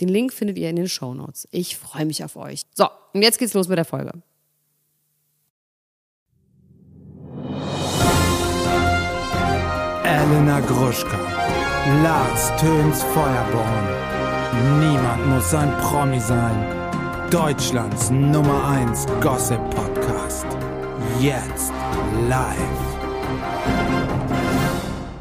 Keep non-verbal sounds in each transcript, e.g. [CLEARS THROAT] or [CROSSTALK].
Den Link findet ihr in den Show Notes. Ich freue mich auf euch. So, und jetzt geht's los mit der Folge. Elena Gruschka, Lars Töns Feuerborn. Niemand muss ein Promi sein. Deutschlands Nummer 1 Gossip Podcast. Jetzt live.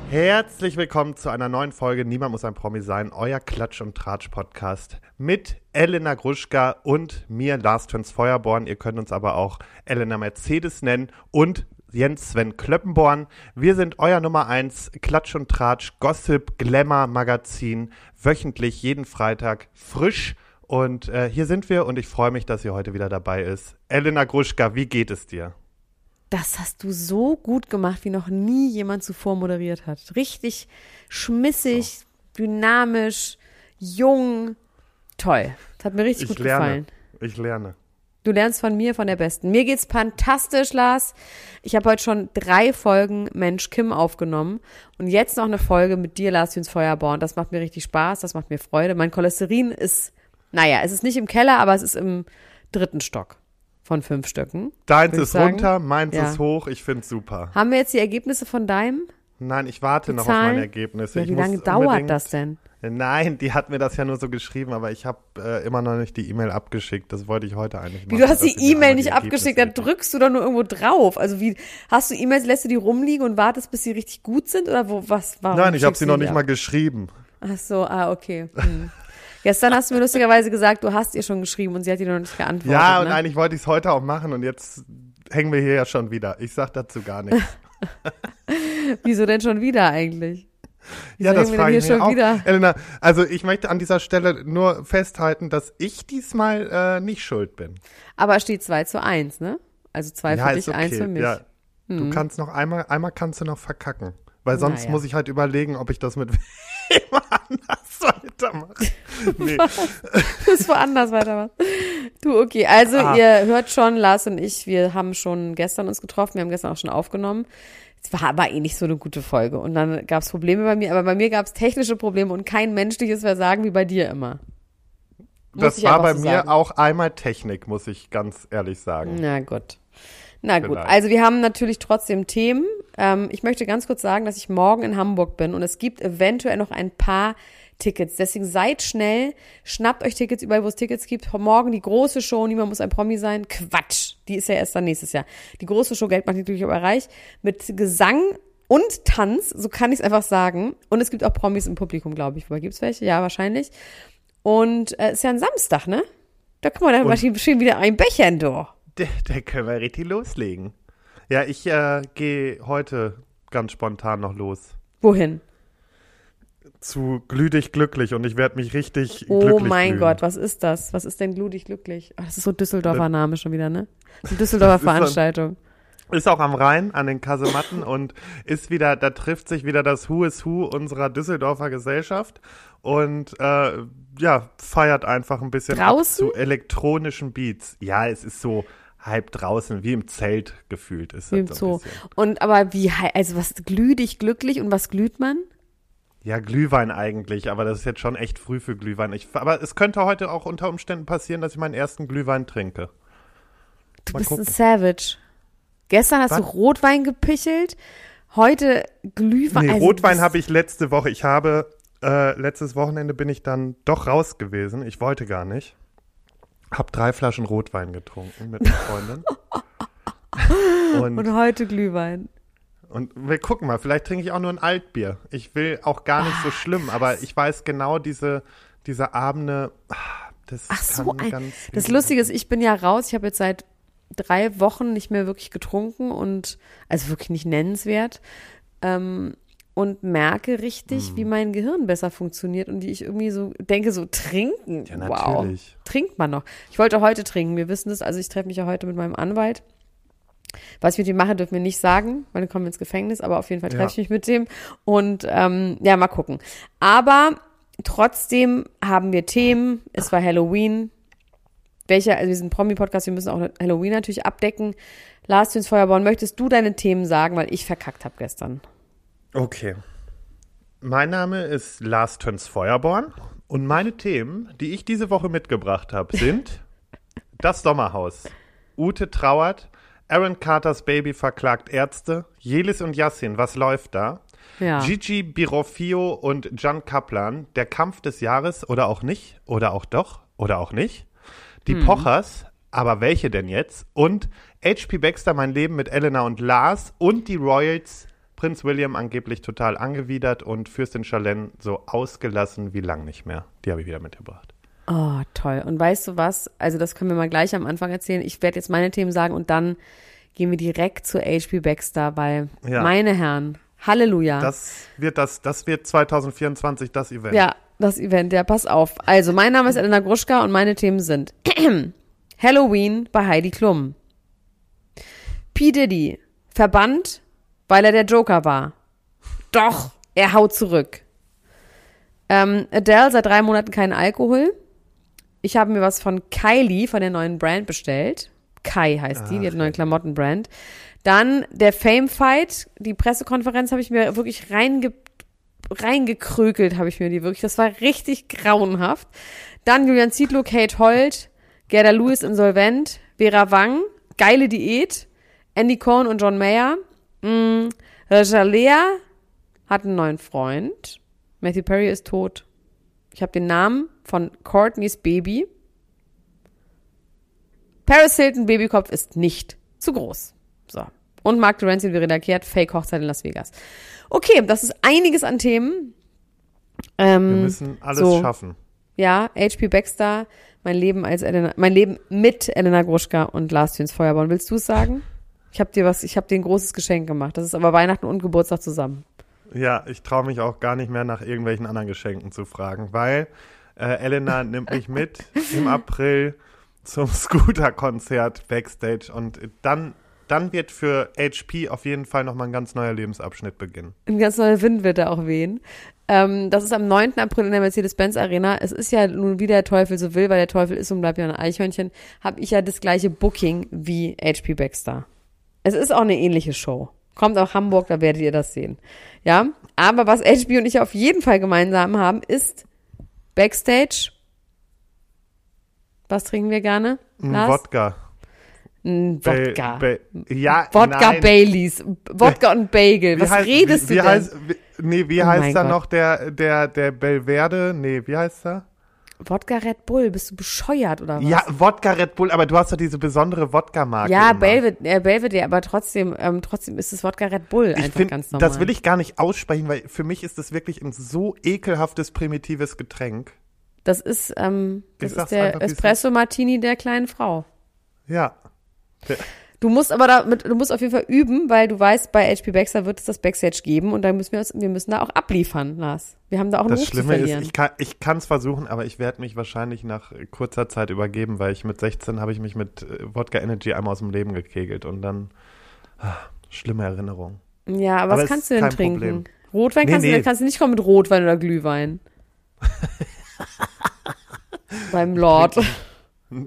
Herzlich willkommen zu einer neuen Folge Niemand muss ein Promi sein, euer Klatsch- und Tratsch-Podcast mit Elena Gruschka und mir, Lars Töns Feuerborn. Ihr könnt uns aber auch Elena Mercedes nennen und Jens Sven Klöppenborn. Wir sind euer Nummer 1 Klatsch- und Tratsch Gossip Glamour Magazin, wöchentlich jeden Freitag frisch. Und äh, hier sind wir und ich freue mich, dass ihr heute wieder dabei ist. Elena Gruschka, wie geht es dir? Das hast du so gut gemacht, wie noch nie jemand zuvor moderiert hat. Richtig schmissig, oh. dynamisch, jung. Toll. Das hat mir richtig ich gut lerne. gefallen. Ich lerne. Du lernst von mir, von der Besten. Mir geht's fantastisch, Lars. Ich habe heute schon drei Folgen Mensch Kim aufgenommen und jetzt noch eine Folge mit dir, Lars Jüns Feuerborn. Das macht mir richtig Spaß, das macht mir Freude. Mein Cholesterin ist, naja, es ist nicht im Keller, aber es ist im dritten Stock von fünf Stücken. Deins ist sagen. runter, meins ja. ist hoch. Ich finde es super. Haben wir jetzt die Ergebnisse von deinem? Nein, ich warte die noch Zahlen? auf meine Ergebnisse. Ja, wie lange dauert das denn? Nein, die hat mir das ja nur so geschrieben, aber ich habe äh, immer noch nicht die E-Mail abgeschickt. Das wollte ich heute eigentlich machen. Wie, du hast die E-Mail nicht abgeschickt, da drückst du doch nur irgendwo drauf. Also wie, hast du E-Mails, lässt du die rumliegen und wartest, bis sie richtig gut sind oder wo, was, warum Nein, ich habe sie noch nicht ab? mal geschrieben. Ach so, ah, okay. Hm. [LAUGHS] Gestern hast du mir lustigerweise gesagt, du hast ihr schon geschrieben und sie hat dir noch nicht geantwortet. Ja, und ne? eigentlich wollte ich es heute auch machen und jetzt hängen wir hier ja schon wieder. Ich sag dazu gar nichts. [LAUGHS] Wieso denn schon wieder eigentlich? Ja, das frage ich mich auch. Wieder? Elena, also ich möchte an dieser Stelle nur festhalten, dass ich diesmal äh, nicht schuld bin. Aber es steht 2 zu 1, ne? Also 2 ja, für dich, 1 okay. für mich. Ja. Hm. Du kannst noch einmal, einmal kannst du noch verkacken. Weil sonst naja. muss ich halt überlegen, ob ich das mit wem anders [LAUGHS] weitermache. Nee. [LAUGHS] das woanders weitermachen. Du, okay. Also ah. ihr hört schon, Lars und ich, wir haben schon gestern uns getroffen, wir haben gestern auch schon aufgenommen. Es war aber eh nicht so eine gute Folge. Und dann gab es Probleme bei mir, aber bei mir gab es technische Probleme und kein menschliches Versagen wie bei dir immer. Muss das war bei so mir sagen. auch einmal Technik, muss ich ganz ehrlich sagen. Na gut. Na gut, Vielleicht. also wir haben natürlich trotzdem Themen. Ähm, ich möchte ganz kurz sagen, dass ich morgen in Hamburg bin und es gibt eventuell noch ein paar Tickets. Deswegen seid schnell, schnappt euch Tickets überall, wo es Tickets gibt. Morgen die große Show, niemand muss ein Promi sein. Quatsch, die ist ja erst dann nächstes Jahr. Die große Show, Geld macht natürlich aber reich, mit Gesang und Tanz, so kann ich es einfach sagen. Und es gibt auch Promis im Publikum, glaube ich. Wobei gibt's welche? Ja, wahrscheinlich. Und äh, ist ja ein Samstag, ne? Da kann man dann mal schön wieder ein Bechern, du. [LAUGHS] Da, da können wir richtig loslegen. Ja, ich äh, gehe heute ganz spontan noch los. Wohin? Zu Glüh dich glücklich und ich werde mich richtig oh glücklich Oh mein glühen. Gott, was ist das? Was ist denn Glüh dich glücklich? Ach, das ist so Düsseldorfer äh, Name schon wieder, ne? Eine Düsseldorfer [LAUGHS] Veranstaltung. Ist auch am Rhein an den Kasematten und ist wieder, da trifft sich wieder das Who is Who unserer Düsseldorfer Gesellschaft und äh, ja, feiert einfach ein bisschen Draußen? zu elektronischen Beats. Ja, es ist so halb draußen, wie im Zelt gefühlt ist. Wie im Zoo. Und aber wie, also was glüht dich glücklich und was glüht man? Ja, Glühwein eigentlich, aber das ist jetzt schon echt früh für Glühwein. Ich, aber es könnte heute auch unter Umständen passieren, dass ich meinen ersten Glühwein trinke. Du Mal bist gucken. ein Savage. Gestern hast was? du Rotwein gepichelt, heute Glühwein. Nee, also Rotwein habe ich letzte Woche. Ich habe, äh, letztes Wochenende bin ich dann doch raus gewesen. Ich wollte gar nicht. Hab drei Flaschen Rotwein getrunken mit einer Freundin. [LAUGHS] und, und, heute Glühwein. Und wir gucken mal, vielleicht trinke ich auch nur ein Altbier. Ich will auch gar nicht so schlimm, aber ich weiß genau, diese, diese Abende, das Ach so, ein, das Lustige ist, ich bin ja raus. Ich habe jetzt seit drei Wochen nicht mehr wirklich getrunken und also wirklich nicht nennenswert. Ähm, und merke richtig, Hm. wie mein Gehirn besser funktioniert und die ich irgendwie so denke, so trinken. Ja, wow. natürlich. Trinkt man noch. Ich wollte heute trinken. Wir wissen das. Also ich treffe mich ja heute mit meinem Anwalt. Was ich mit ihm mache, dürfen wir nicht sagen, weil dann kommen wir ins Gefängnis, aber auf jeden Fall treffe Ja. ich mich mit dem. Und ähm, ja, mal gucken. Aber trotzdem haben wir Themen. Es war Halloween. Welcher, also wir sind Promi-Podcast, wir müssen auch Halloween natürlich abdecken. Lars Düns Feuerborn, möchtest du deine Themen sagen, weil ich verkackt habe gestern? Okay. Mein Name ist Lars Töns Feuerborn und meine Themen, die ich diese Woche mitgebracht habe, sind [LAUGHS] das Sommerhaus, Ute trauert, Aaron Carters Baby verklagt Ärzte, Jelis und Yassin, was läuft da? Ja. Gigi Birofio und Jan Kaplan, der Kampf des Jahres oder auch nicht, oder auch doch, oder auch nicht. Die Pochers, aber welche denn jetzt? Und HP Baxter, mein Leben mit Elena und Lars und die Royals, Prinz William angeblich total angewidert und Fürstin Charlene so ausgelassen wie lang nicht mehr. Die habe ich wieder mitgebracht. Oh, toll. Und weißt du was? Also das können wir mal gleich am Anfang erzählen. Ich werde jetzt meine Themen sagen und dann gehen wir direkt zu HP Baxter, weil Ja. meine Herren, Halleluja. Das wird das, das wird 2024 das Event. Ja, das Event, ja, pass auf. Also, mein Name ist Elena Gruschka und meine Themen sind [CLEARS THROAT] Halloween bei Heidi Klum. P. Diddy, verbannt, weil er der Joker war. Doch, er haut zurück. Ähm, Adele, seit drei Monaten keinen Alkohol. Ich habe mir was von Kylie, von der neuen Brand bestellt. Kai heißt die, die hat eine neue Klamottenbrand. Dann der Fame Fight, die Pressekonferenz habe ich mir wirklich reinge reingekrökelt, habe ich mir die wirklich. Das war richtig grauenhaft. Dann Julian Zietlow, Kate Holt, Gerda Lewis insolvent, Vera Wang, geile Diät, Andy Cohen und John Mayer. Mm, Rajalea hat einen neuen Freund. Matthew Perry ist tot. Ich habe den Namen von Courtneys Baby. Paris Hilton Babykopf ist nicht zu groß. So. Und Mark und Verena Kehrt, Fake Hochzeit in Las Vegas. Okay, das ist einiges an Themen. Ähm, Wir müssen alles so. schaffen. ja, HP Baxter, mein Leben als Elena, mein Leben mit Elena Gruschka und Lars Feuerborn. Willst du es sagen? Ich habe dir was, ich habe dir ein großes Geschenk gemacht. Das ist aber Weihnachten und Geburtstag zusammen. Ja, ich traue mich auch gar nicht mehr nach irgendwelchen anderen Geschenken zu fragen, weil äh, Elena [LAUGHS] nimmt mich mit im April zum Scooter-Konzert Backstage und dann, dann wird für HP auf jeden Fall nochmal ein ganz neuer Lebensabschnitt beginnen. Ein ganz neuer Wind wird da auch wehen. Ähm, das ist am 9. April in der Mercedes-Benz Arena. Es ist ja nun wie der Teufel so will, weil der Teufel ist und bleibt ja ein Eichhörnchen, habe ich ja das gleiche Booking wie HP Baxter. Es ist auch eine ähnliche Show. Kommt auch Hamburg, da werdet ihr das sehen. Ja, aber was HP und ich auf jeden Fall gemeinsam haben, ist Backstage. Was trinken wir gerne? Ein Lars? Wodka. Ein Wodka. Ba- ja, Wodka nein. Baileys. Wodka und Bagel. Was heißt- redest wie, wie du denn? Heißt, wie, nee, wie Oh heißt da noch der, der, der Belverde? Nee, wie heißt er? Wodka Red Bull. Bist du bescheuert oder was? Ja, Wodka Red Bull, aber du hast doch diese besondere Wodka-Marke. Ja, immer. Belvedere, äh, Belvedere, aber trotzdem, ähm, trotzdem ist es Wodka Red Bull Ich einfach find, ganz normal. das will ich gar nicht aussprechen, weil für mich ist das wirklich ein so ekelhaftes, primitives Getränk. Das ist, ähm, das ist der Espresso Martini der kleinen Frau. Ja. [LAUGHS] Du musst aber damit, du musst auf jeden Fall üben, weil du weißt, bei HP Baxter wird es das Backstage geben und dann müssen wir uns, wir müssen da auch abliefern, Lars. Wir haben da auch einen Das Ruf Schlimme ist, ich kann ich kann's versuchen, aber ich werde mich wahrscheinlich nach kurzer Zeit übergeben, weil ich mit 16 habe ich mich mit äh, Wodka Energy einmal aus dem Leben gekegelt und dann ah, schlimme Erinnerung. ja, aber, aber was kannst du denn trinken? Problem. Rotwein Nee, kannst du, nee. dann kannst du nicht kommen mit Rotwein oder Glühwein. [LAUGHS] Beim Lord.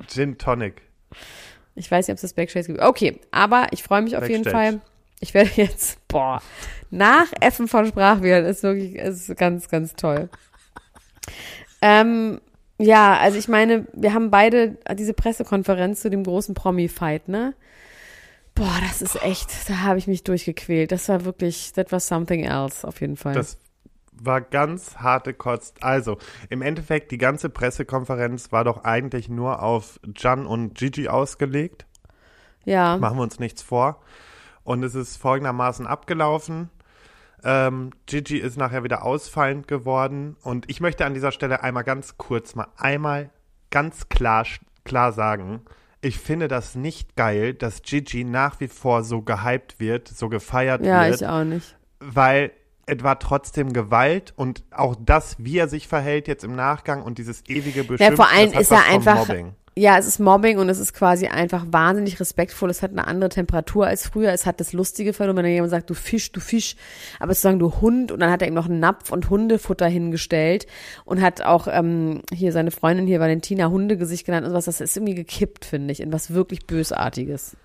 Gin Tonic. Ich weiß nicht, ob es das Backstage gibt. Okay, aber ich freue mich auf jeden Backstage. Fall. Ich werde [LAUGHS] jetzt, boah, nachäffen von Sprachwählen ist wirklich, ist ganz, ganz toll. Ähm, ja, also ich meine, wir haben beide diese Pressekonferenz zu dem großen Promi-Fight, ne? Boah, das ist echt, da habe ich mich durchgequält. Das war wirklich, that was something else, auf jeden Fall. Das war ganz harte Kost. Also, im Endeffekt, die ganze Pressekonferenz war doch eigentlich nur auf Jan und Gigi ausgelegt. ja. Machen wir uns nichts vor. Und es ist folgendermaßen abgelaufen. Ähm, Gigi ist nachher wieder ausfallend geworden. Und ich möchte an dieser Stelle einmal ganz kurz mal einmal ganz klar, klar sagen, ich finde das nicht geil, dass Gigi nach wie vor so gehypt wird, so gefeiert Ja, wird. ich auch nicht. weil es war trotzdem Gewalt und auch das, wie er sich verhält jetzt im Nachgang und dieses ewige Beschimpfen, Ja, vor allem ist er einfach. Mobbing. Ja, es ist Mobbing und es ist quasi einfach wahnsinnig respektvoll. Es hat eine andere Temperatur als früher. Es hat das lustige Phänomen, wenn jemand sagt, du Fisch, du Fisch, aber zu sagen, du Hund und dann hat er ihm noch einen Napf und Hundefutter hingestellt und hat auch ähm, hier seine Freundin hier Valentina Hundegesicht genannt und was. Das ist irgendwie gekippt, finde ich, in was wirklich Bösartiges.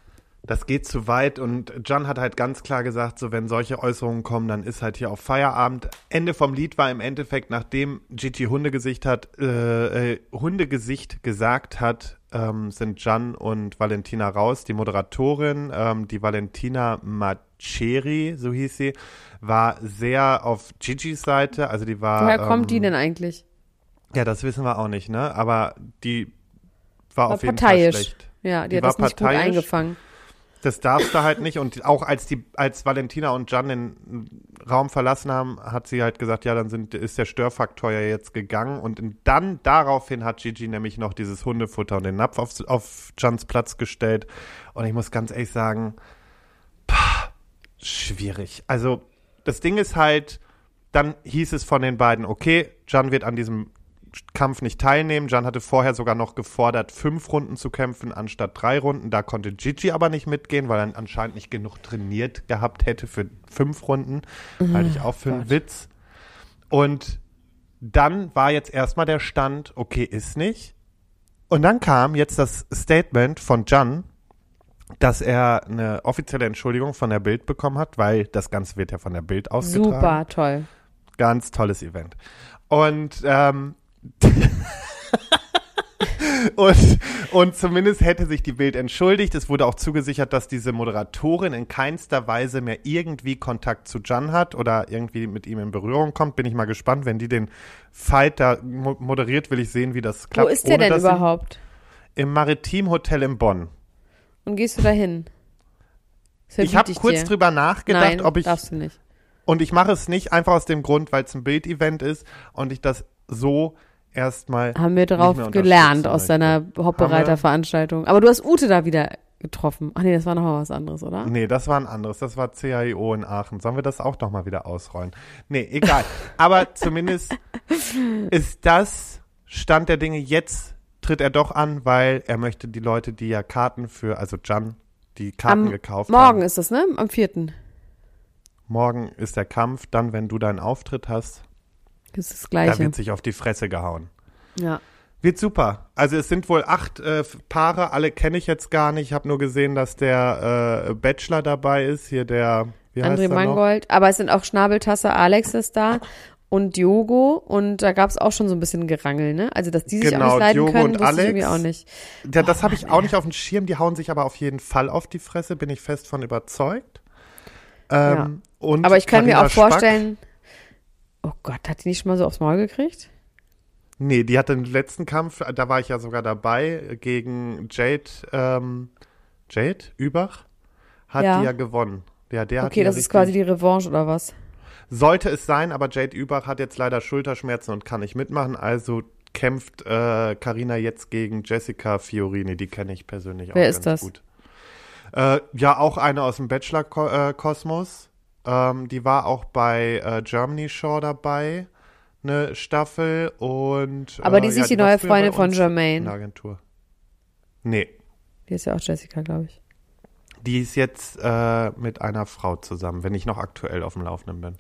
Das geht zu weit und John hat halt ganz klar gesagt, so wenn solche Äußerungen kommen, dann ist halt hier auf Feierabend. Ende vom Lied war im Endeffekt, nachdem Gigi Hundegesicht hat, äh, äh, Hundegesicht gesagt hat, ähm, sind John und Valentina raus. Die Moderatorin, ähm, die Valentina Macheri, so hieß sie, war sehr auf Gigis Seite. Also die war. Woher kommt die ähm, denn eigentlich? Ja, das wissen wir auch nicht, ne? Aber die war, War auf jeden parteiisch. Fall schlecht. Ja, die, Die hat war das nicht gut eingefangen. Das darfst du halt nicht. Und auch als die, als Valentina und Jan den Raum verlassen haben, hat sie halt gesagt, ja, dann sind, ist der Störfaktor ja jetzt gegangen. Und dann daraufhin hat Gigi nämlich noch dieses Hundefutter und den Napf auf, auf Jans Platz gestellt. Und ich muss ganz ehrlich sagen, pah, schwierig. Also das Ding ist halt, dann hieß es von den beiden, okay, Jan wird an diesem Kampf nicht teilnehmen. Jan hatte vorher sogar noch gefordert, fünf Runden zu kämpfen anstatt drei Runden. Da konnte Gigi aber nicht mitgehen, weil er anscheinend nicht genug trainiert gehabt hätte für fünf Runden. Halte ich auch für einen Witz. Und dann war jetzt erstmal der Stand, okay, ist nicht. Und dann kam jetzt das Statement von Jan, dass er eine offizielle Entschuldigung von der Bild bekommen hat, weil das Ganze wird ja von der Bild ausgetragen. Super, toll. Ganz tolles Event. Und, ähm, [LAUGHS] und, und zumindest hätte sich die Bild entschuldigt. Es wurde auch zugesichert, dass diese Moderatorin in keinster Weise mehr irgendwie Kontakt zu Jan hat oder irgendwie mit ihm in Berührung kommt. Bin ich mal gespannt. Wenn die den Fight da mo moderiert, will ich sehen, wie das klappt. Wo ist der denn überhaupt? Im Maritim Hotel in Bonn. Und gehst du da hin? Ich habe kurz dir. drüber nachgedacht, Nein, ob ich darfst du nicht. Und ich mache es nicht einfach aus dem Grund, weil es ein Bildevent ist und ich das so erstmal. Haben wir darauf gelernt aus Haben Hauptbereiterveranstaltung. Aber du hast Ute da wieder getroffen. Ach nee, das war noch mal was anderes, oder? Nee, das war ein anderes. Das war CAIO in Aachen. Sollen wir das auch noch mal wieder ausrollen? Nee, egal. [LAUGHS] Aber zumindest ist das Stand der Dinge. Jetzt tritt er doch an, weil er möchte die Leute, die ja Karten für, also Jan, die Karten Am gekauft Morgen haben. ist das, ne? Am vierten. Morgen ist der Kampf. Dann, wenn du deinen Auftritt hast, Das ist das da Gleiche. wird sich auf die Fresse gehauen. Ja. Wird super. Also es sind wohl acht äh, Paare, alle kenne ich jetzt gar nicht. Ich habe nur gesehen, dass der äh, Bachelor dabei ist. Hier der, wie André er noch? Mangold. Aber es sind auch Schnabeltasse, Alex ist da und Diogo. Und da gab es auch schon so ein bisschen Gerangel, ne? Also, dass die sich Genau, auch nicht leiden Diogo können, und wusste ich Alex. irgendwie auch nicht. Ja, das Oh, habe ich Mann, auch ey. nicht auf dem Schirm. Die hauen sich aber auf jeden Fall auf die Fresse, bin ich fest von überzeugt. Ähm, und Aber ich kann mir Carina auch Spack- vorstellen, oh Gott, hat die nicht schon mal so aufs Maul gekriegt? Nee, die hatte den letzten Kampf, da war ich ja sogar dabei, gegen Jade, ähm, Jade Übach, hat Ja. die ja gewonnen. Ja, der hat Okay, das ist quasi die Revanche oder was? Sollte es sein, aber Jade Übach hat jetzt leider Schulterschmerzen und kann nicht mitmachen, also kämpft äh, Carina jetzt gegen Jessica Fiorini, die kenne ich persönlich auch Wer ganz ist das? gut. Äh, ja, auch eine aus dem Bachelor-Kosmos. Ähm, die war auch bei äh, Germany Shore dabei, eine Staffel und Aber äh, die ist ja, nicht die war neue Freundin von uns Jermaine. In der Agentur. Nee, Die ist ja auch Jessica, glaube ich. die ist jetzt äh, mit einer Frau zusammen, wenn ich noch aktuell auf dem Laufenden bin.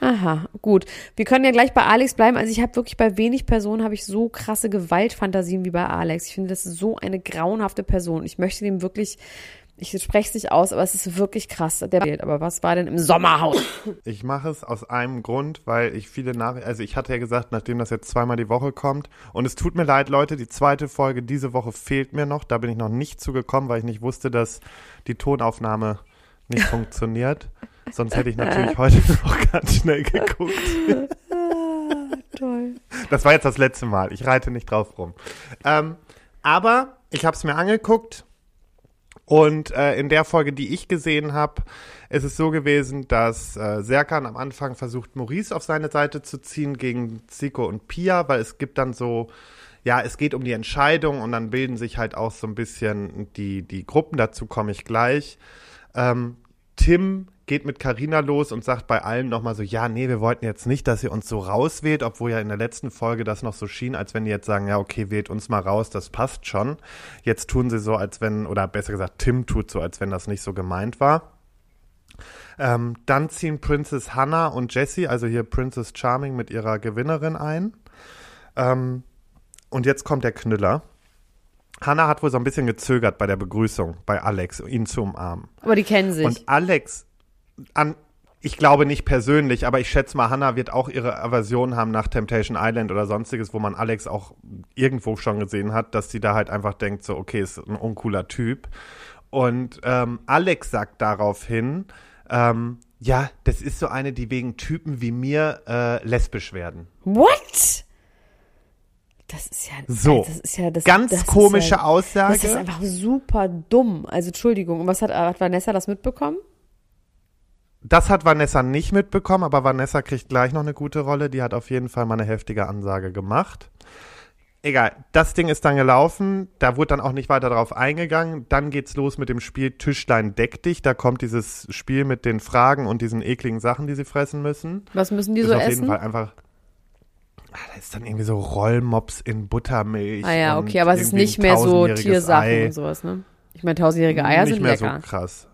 Aha, gut. Wir können ja gleich bei Alex bleiben. Also ich habe wirklich bei wenig Personen habe ich so krasse Gewaltfantasien wie bei Alex. Ich finde, das ist so eine grauenhafte Person. Ich möchte dem wirklich, ich spreche es nicht aus, aber es ist wirklich krass. Der Bild. Aber was war denn im Sommerhaus? Ich mache es aus einem Grund, weil ich viele Nachrichten, also ich hatte ja gesagt, nachdem das jetzt zweimal die Woche kommt, und es tut mir leid, Leute, die zweite Folge diese Woche fehlt mir noch, da bin ich noch nicht zugekommen, weil ich nicht wusste, dass die Tonaufnahme nicht [LAUGHS] funktioniert. Sonst hätte ich natürlich heute [LAUGHS] noch ganz schnell geguckt. [LAUGHS] Toll. Das war jetzt das letzte Mal. Ich reite nicht drauf rum. Ähm, aber ich habe es mir angeguckt und äh, in der Folge, die ich gesehen habe, ist es so gewesen, dass äh, Serkan am Anfang versucht, Maurice auf seine Seite zu ziehen gegen Zico und Pia, weil es gibt dann so, ja, es geht um die Entscheidung und dann bilden sich halt auch so ein bisschen die, die Gruppen, dazu komme ich gleich. Ähm, Tim geht mit Karina los und sagt bei allen nochmal so, ja, nee, wir wollten jetzt nicht, dass ihr uns so rauswählt, obwohl ja in der letzten Folge das noch so schien, als wenn die jetzt sagen, ja, okay, wählt uns mal raus, das passt schon. Jetzt tun sie so, als wenn, oder besser gesagt, Tim tut so, als wenn das nicht so gemeint war. Ähm, dann ziehen Princess Hannah und Jessie, also hier Princess Charming mit ihrer Gewinnerin ein. Ähm, und jetzt kommt der Knüller. Hannah hat wohl so ein bisschen gezögert bei der Begrüßung bei Alex, ihn zu umarmen. Aber die kennen sich. Und Alex, an, ich glaube nicht persönlich, aber ich schätze mal, Hannah wird auch ihre Aversion haben nach Temptation Island oder sonstiges, wo man Alex auch irgendwo schon gesehen hat, dass sie da halt einfach denkt, so, okay, ist ein uncooler Typ. Und ähm, Alex sagt daraufhin, ähm, ja, das ist so eine, die wegen Typen wie mir äh, lesbisch werden. What? Das So, das ist ja das, Ganz das komische ja, Aussage. Das ist einfach super dumm. Also Entschuldigung. Und was hat, hat Vanessa das mitbekommen? Das hat Vanessa nicht mitbekommen, aber Vanessa kriegt gleich noch eine gute Rolle. Die hat auf jeden Fall mal eine heftige Ansage gemacht. Egal, das Ding ist dann gelaufen. Da wurde dann auch nicht weiter darauf eingegangen. Dann geht's los mit dem Spiel Tischlein deck dich. Da kommt dieses Spiel mit den Fragen und diesen ekligen Sachen, die sie fressen müssen. Was müssen die ist so auf essen? jeden Fall einfach. Ah, Da ist dann irgendwie so Rollmops in Buttermilch. Ah ja, okay, aber es ist nicht mehr so Tiersachen Ei. und sowas, ne? Ich meine, tausendjährige Eier nicht sind mehr lecker. so krass.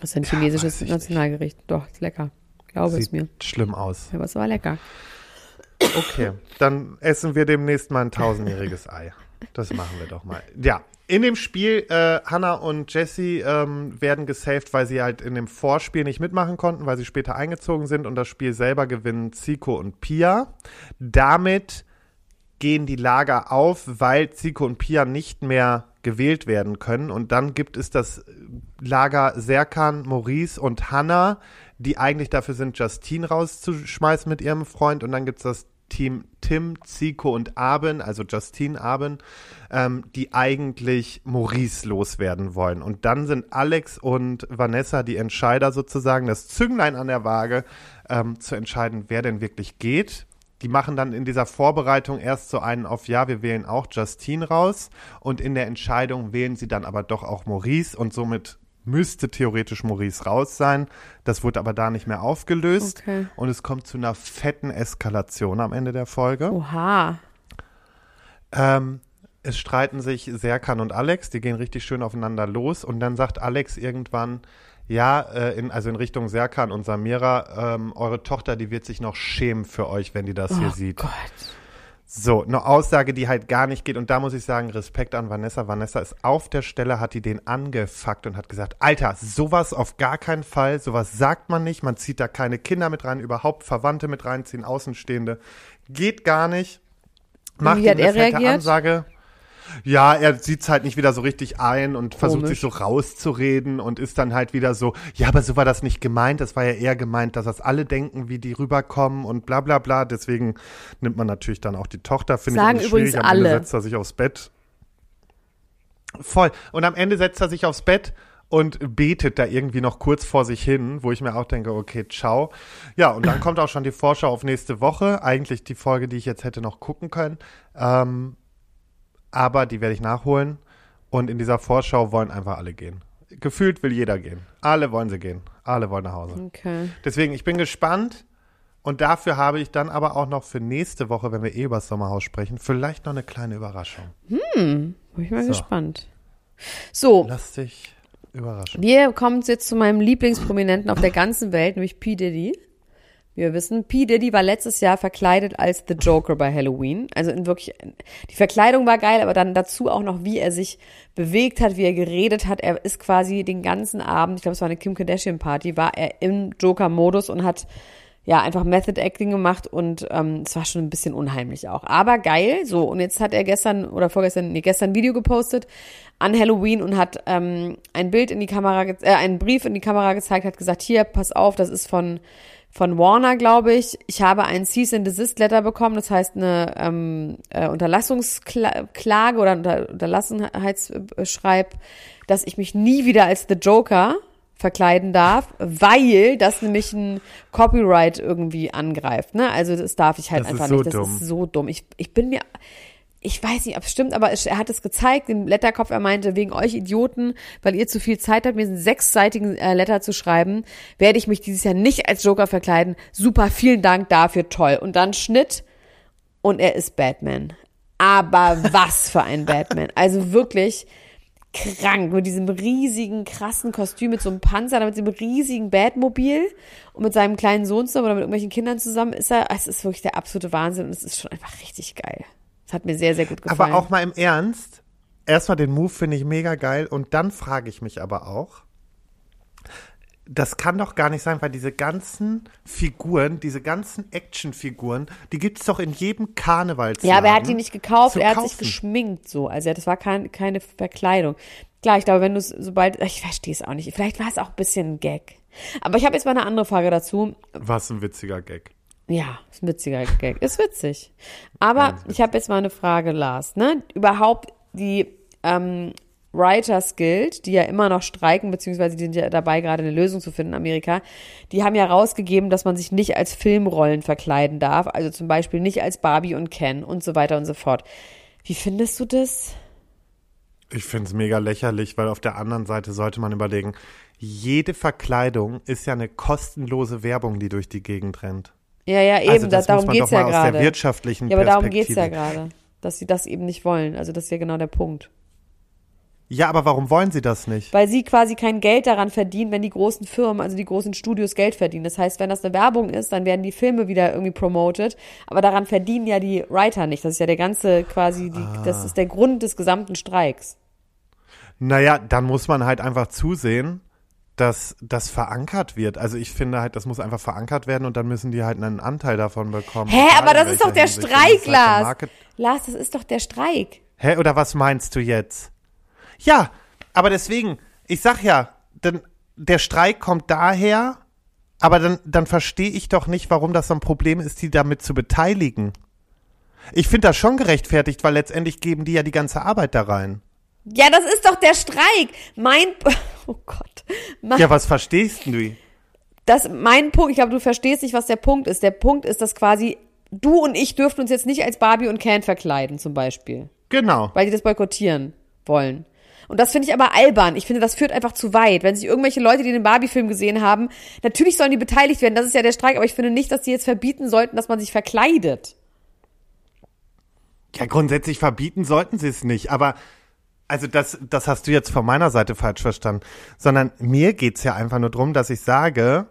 Das ist ein Ja, chinesisches ich Nationalgericht. Doch, ist lecker. Glaube es Sieht mir. schlimm aus. Ja, aber es war lecker. Okay, dann essen wir demnächst mal ein tausendjähriges Ei. Das machen wir doch mal. Ja, in dem Spiel, äh, Hannah und Jessie ähm, werden gesaved, weil sie halt in dem Vorspiel nicht mitmachen konnten, weil sie später eingezogen sind und das Spiel selber gewinnen Zico und Pia. Damit gehen die Lager auf, weil Zico und Pia nicht mehr gewählt werden können. Und dann gibt es das Lager Serkan, Maurice und Hannah, die eigentlich dafür sind, Justine rauszuschmeißen mit ihrem Freund. Und dann gibt es das Team Tim, Zico und Aben, also Justine Aben, ähm, die eigentlich Maurice loswerden wollen. Und dann sind Alex und Vanessa die Entscheider sozusagen, das Zünglein an der Waage, ähm, zu entscheiden, wer denn wirklich geht. Die machen dann in dieser Vorbereitung erst so einen auf Ja, wir wählen auch Justine raus. Und in der Entscheidung wählen sie dann aber doch auch Maurice und somit müsste theoretisch Maurice raus sein. Das wurde aber da nicht mehr aufgelöst. Okay. Und es kommt zu einer fetten Eskalation am Ende der Folge. Oha. Ähm, es streiten sich Serkan und Alex, die gehen richtig schön aufeinander los und dann sagt Alex irgendwann, ja, äh, in, also in Richtung Serkan und Samira, ähm, eure Tochter, die wird sich noch schämen für euch, wenn die das hier oh sieht. Gott. So, eine Aussage, die halt gar nicht geht. Und da muss ich sagen, Respekt an Vanessa. Vanessa ist auf der Stelle, hat die den angefuckt und hat gesagt, Alter, sowas auf gar keinen Fall, sowas sagt man nicht. Man zieht da keine Kinder mit rein, überhaupt Verwandte mit reinziehen, Außenstehende. Geht gar nicht. Macht wie hat er reagiert? Ansage. Ja, er sieht's halt nicht wieder so richtig ein und versucht Komisch. sich so rauszureden und ist dann halt wieder so, ja, aber so war das nicht gemeint. Das war ja eher gemeint, dass das alle denken, wie die rüberkommen und bla bla bla. Deswegen nimmt man natürlich dann auch die Tochter. Finde ich Sagen auch nicht übrigens schwierig. Am Ende alle. setzt er sich aufs Bett. Voll. Und am Ende setzt er sich aufs Bett und betet da irgendwie noch kurz vor sich hin, wo ich mir auch denke, okay, ciao. Ja, und dann kommt auch schon die Vorschau auf nächste Woche. Eigentlich die Folge, die ich jetzt hätte noch gucken können. Ähm, aber die werde ich nachholen. Und in dieser Vorschau wollen einfach alle gehen. Gefühlt will jeder gehen. Alle wollen sie gehen. Alle wollen nach Hause. Okay. Deswegen, ich bin gespannt. Und dafür habe ich dann aber auch noch für nächste Woche, wenn wir eh über das Sommerhaus sprechen, vielleicht noch eine kleine Überraschung. Bin ich mal So. gespannt. So, Lass dich überraschen. wir kommen jetzt zu meinem Lieblingsprominenten auf der ganzen Welt, nämlich P. Diddy. Wir wissen, P. Diddy war letztes Jahr verkleidet als The Joker bei Halloween. Also in wirklich, die Verkleidung war geil, aber dann dazu auch noch, wie er sich bewegt hat, wie er geredet hat. Er ist quasi den ganzen Abend, ich glaube, es war eine Kim Kardashian Party, war er im Joker-Modus und hat ja einfach Method Acting gemacht und ähm, es war schon ein bisschen unheimlich auch. Aber geil, so. Und jetzt hat er gestern oder vorgestern, nee, gestern ein Video gepostet an Halloween und hat ähm, ein Bild in die Kamera, äh, einen Brief in die Kamera gezeigt, hat gesagt, hier, pass auf, das ist von von Warner, glaube ich. Ich habe ein Cease and Desist Letter bekommen, das heißt eine ähm, äh, Unterlassungsklage oder Unter Unterlassenheitsschreib, dass ich mich nie wieder als The Joker verkleiden darf, weil das nämlich ein Copyright irgendwie angreift. Ne? Also das darf ich halt Das einfach so nicht. Das dumm. ist so dumm. Ich, ich bin mir ich weiß nicht, ob es stimmt, aber er hat es gezeigt, den Letterkopf, er meinte, wegen euch Idioten, weil ihr zu viel Zeit habt, mir einen sechsseitigen äh, Letter zu schreiben, werde ich mich dieses Jahr nicht als Joker verkleiden. Super, vielen Dank dafür, toll. Und dann Schnitt und er ist Batman. Aber was für ein Batman. Also wirklich krank mit diesem riesigen, krassen Kostüm, mit so einem Panzer, mit diesem riesigen Batmobil und mit seinem kleinen Sohn zusammen oder mit irgendwelchen Kindern zusammen ist er, es ist wirklich der absolute Wahnsinn und es ist schon einfach richtig geil. Das hat mir sehr, sehr gut gefallen. Aber auch mal im Ernst, erstmal den Move finde ich mega geil und dann frage ich mich aber auch, das kann doch gar nicht sein, weil diese ganzen Figuren, diese ganzen Actionfiguren, die gibt es doch in jedem Karnevalsladen. Ja, aber er hat die nicht gekauft, er hat kaufen. sich geschminkt so. Also das war kein, keine Verkleidung. Klar, ich glaube, wenn du es sobald, ich verstehe es auch nicht. Vielleicht war es auch ein bisschen ein Gag. Aber ich habe jetzt mal eine andere Frage dazu. Was ein witziger Gag. Ja, ist ein witziger Gag. Ist witzig. Aber ich habe jetzt mal eine Frage, Lars. Ne? Überhaupt die ähm, Writers Guild, die ja immer noch streiken, beziehungsweise die sind ja dabei, gerade eine Lösung zu finden in Amerika, die haben ja rausgegeben, dass man sich nicht als Filmrollen verkleiden darf. Also zum Beispiel nicht als Barbie und Ken und so weiter und so fort. Wie findest du das? Ich finde es mega lächerlich, weil auf der anderen Seite sollte man überlegen, jede Verkleidung ist ja eine kostenlose Werbung, die durch die Gegend rennt. Ja, ja, eben, Also das da, darum doch mal ja aus der gerade. wirtschaftlichen Ja, aber darum geht's Perspektive. ja gerade. Dass sie das eben nicht wollen. Also das ist ja genau der Punkt. Ja, aber warum wollen sie das nicht? Weil sie quasi kein Geld daran verdienen, wenn die großen Firmen, also die großen Studios Geld verdienen. Das heißt, wenn das eine Werbung ist, dann werden die Filme wieder irgendwie promoted. Aber daran verdienen ja die Writer nicht. Das ist ja der ganze quasi, die, Ah. das ist der Grund des gesamten Streiks. Naja, dann muss man halt einfach zusehen, dass das verankert wird. Also ich finde halt, das muss einfach verankert werden und dann müssen die halt einen Anteil davon bekommen. Hä, aber das ist doch der Hinsicht. Streik, Lars. Market- Lars, das ist doch der Streik. Hä, oder was meinst du jetzt? Ja, aber deswegen, ich sag ja, denn der Streik kommt daher, aber dann, dann verstehe ich doch nicht, warum das so ein Problem ist, die damit zu beteiligen. Ich finde das schon gerechtfertigt, weil letztendlich geben die ja die ganze Arbeit da rein. Ja, das ist doch der Streik. Mein, [LAUGHS] oh Gott. Ja, was verstehst du? das, mein Punkt, ich glaube, du verstehst nicht, was der Punkt ist. Der Punkt ist, dass quasi du und ich dürften uns jetzt nicht als Barbie und Ken verkleiden, zum Beispiel. Genau. Weil die das boykottieren wollen. Und das finde ich aber albern. Ich finde, das führt einfach zu weit. Wenn sich irgendwelche Leute, die den Barbie-Film gesehen haben, natürlich sollen die beteiligt werden. Das ist ja der Streik. Aber ich finde nicht, dass die jetzt verbieten sollten, dass man sich verkleidet. Ja, grundsätzlich verbieten sollten sie es nicht, aber also das, das hast du jetzt von meiner Seite falsch verstanden, sondern mir geht's ja einfach nur drum, dass ich sage,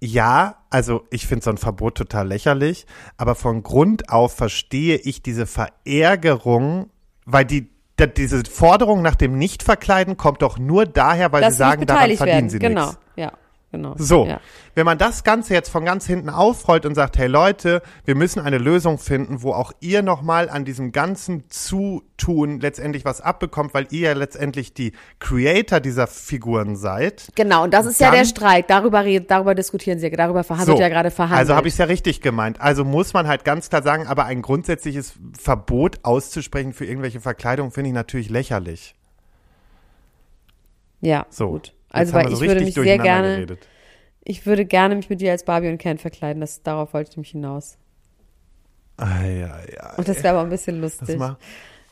ja, also ich finde so ein Verbot total lächerlich, aber von Grund auf verstehe ich diese Verärgerung, weil die, da, diese Forderung nach dem Nichtverkleiden kommt doch nur daher, weil Dass sie sagen, daran verdienen werden. sie Genau. nichts. Ja, genau. So, Ja. wenn man das Ganze jetzt von ganz hinten aufrollt und sagt, hey Leute, wir müssen eine Lösung finden, wo auch ihr nochmal an diesem ganzen Zutun letztendlich was abbekommt, weil ihr ja letztendlich die Creator dieser Figuren seid. Genau, und das ist ja Dann- der Streik. Darüber, darüber diskutieren sie, darüber verhandelt So, ja gerade verhandelt. also habe ich es ja richtig gemeint. Also muss man halt ganz klar sagen, aber ein grundsätzliches Verbot auszusprechen für irgendwelche Verkleidung finde ich natürlich lächerlich. Ja, So, gut. Also, weil ich würde mich sehr gerne, geredet. ich würde gerne mich mit dir als Barbie und Ken verkleiden. Das, darauf wollte ich mich hinaus. Ah, ja, ja, Und das wäre aber ein bisschen lustig. Das, ma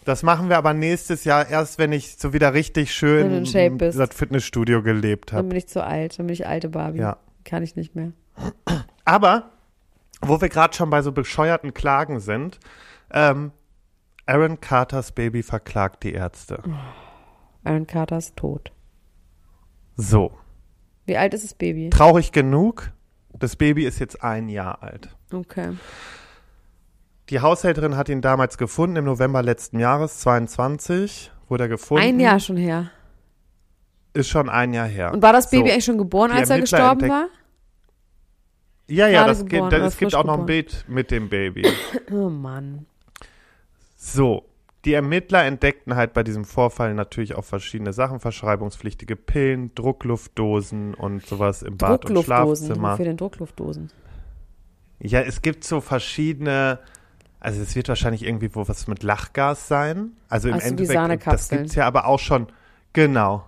das machen wir aber nächstes Jahr erst, wenn ich so wieder richtig schön in das Fitnessstudio gelebt Dann habe. bin ich zu alt. Dann bin ich alte Barbie. Ja. Kann ich nicht mehr. Aber, wo wir gerade schon bei so bescheuerten Klagen sind, ähm, Aaron Carters Baby verklagt die Ärzte. Aaron Carter ist tot. So, Wie alt ist das Baby? traurig genug, das Baby ist jetzt ein Jahr alt. Okay. Die Haushälterin hat ihn damals gefunden, im November letzten Jahres, 22, wurde er gefunden. Ein Jahr schon her. Ist schon ein Jahr her. Und war das Baby So. eigentlich schon geboren, Die als er gestorben war? Ja, ja, das gibt, geboren das, oder es gibt auch noch ein? Bild mit dem Baby. [COUGHS] Oh Mann. So, die Ermittler entdeckten halt bei diesem Vorfall natürlich auch verschiedene Sachen, verschreibungspflichtige Pillen, Druckluftdosen und sowas im Bad und. Schlafzimmer. Wofür denn Druckluftdosen? Ja, es gibt so verschiedene, also es wird wahrscheinlich irgendwie wo was mit Lachgas sein. Also im Ach so, wie Endeffekt, das gibt's ja aber auch schon, genau.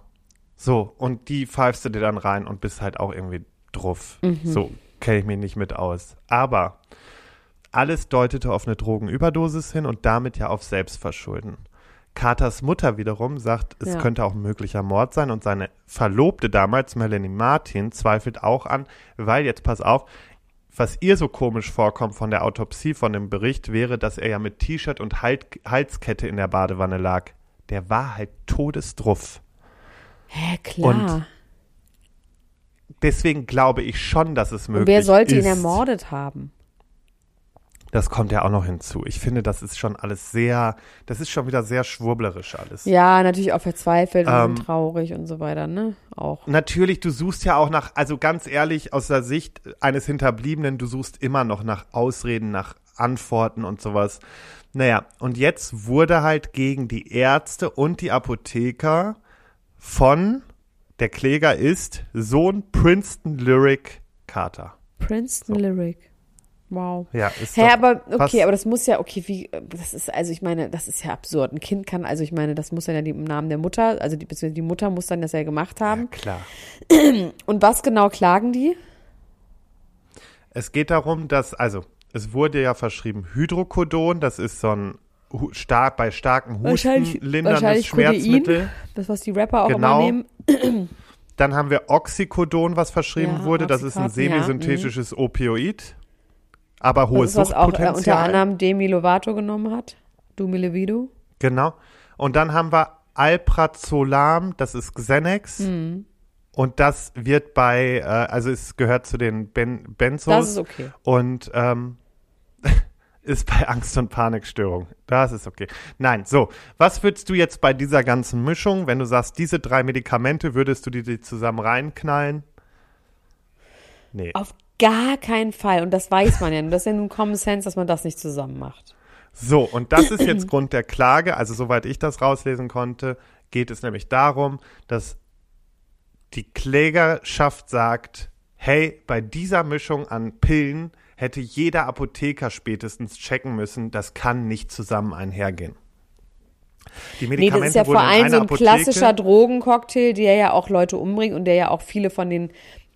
So, und die pfeifst du dir dann rein und bist halt auch irgendwie druff. Mhm. So, kenne ich mich nicht mit aus. Aber Alles deutete auf eine Drogenüberdosis hin und damit ja auf Selbstverschulden. Carters Mutter wiederum sagt, es Ja. könnte auch ein möglicher Mord sein und seine Verlobte damals, Melanie Martin, zweifelt auch an, weil jetzt pass auf, was ihr so komisch vorkommt von der Autopsie, von dem Bericht, wäre, dass er ja mit T-Shirt und halt Halskette in der Badewanne lag. Der war halt todesdruff. Hä, klar. Deswegen glaube ich schon, dass es möglich Und wer sollte ist. ihn ermordet haben? Das kommt ja auch noch hinzu. Ich finde, das ist schon alles sehr, das ist schon wieder sehr schwurblerisch alles. Ja, natürlich auch verzweifelt Ähm, und traurig und so weiter, ne? Auch. Natürlich, du suchst ja auch nach, also ganz ehrlich, aus der Sicht eines Hinterbliebenen, du suchst immer noch nach Ausreden, nach Antworten und sowas. Naja, und jetzt wurde halt gegen die Ärzte und die Apotheker von, der Kläger ist Sohn Princeton Lyric Carter. Princeton Lyric. Wow. Ja, ist Hä, doch aber okay, fast- aber das muss ja, okay, wie, das ist, also ich meine, das ist ja absurd. Ein Kind kann, also ich meine, das muss dann ja die, im Namen der Mutter, also die, beziehungsweise die Mutter muss dann das ja gemacht haben. Klar. [CLEARS THROAT] Und was genau klagen die? Es geht darum, dass, also, es wurde ja verschrieben Hydrocodon, das ist so ein stark, bei starken Husten Wahrscheinlich- linderndes wahrscheinlich Codein. Schmerzmittel. Das, was die Rapper auch Genau. immer nehmen. Dann haben wir Oxycodon, was verschrieben Ja, wurde. Das ist ein Oxycontin, ja, mhm. semisynthetisches Opioid. Aber Das hohes ist, was auch äh, unter Suchtpotenzial. anderem Demi Lovato genommen hat. Dumi Levido. Genau. Und dann haben wir Alprazolam, das ist Xanax. Mhm. Und das wird bei, äh, also es gehört zu den ben Benzos. Das ist okay. Und ähm, [LAUGHS] ist bei Angst- und Panikstörung. Das ist okay. Nein, so. Was würdest du jetzt bei dieser ganzen Mischung, wenn du sagst, diese drei Medikamente, würdest du die, die zusammen reinknallen? Nee. Auf gar keinen Fall. Und das weiß man ja. Und das ist ja nun Common Sense, dass man das nicht zusammen macht. So, und das ist jetzt Grund der Klage. Also, soweit ich das rauslesen konnte, geht es nämlich darum, dass die Klägerschaft sagt, hey, bei dieser Mischung an Pillen hätte jeder Apotheker spätestens checken müssen, das kann nicht zusammen einhergehen. Die Nee, Medikamente das ist ja vor allem so ein Apotheke, klassischer Drogencocktail, der ja auch Leute umbringt und der ja auch viele von den,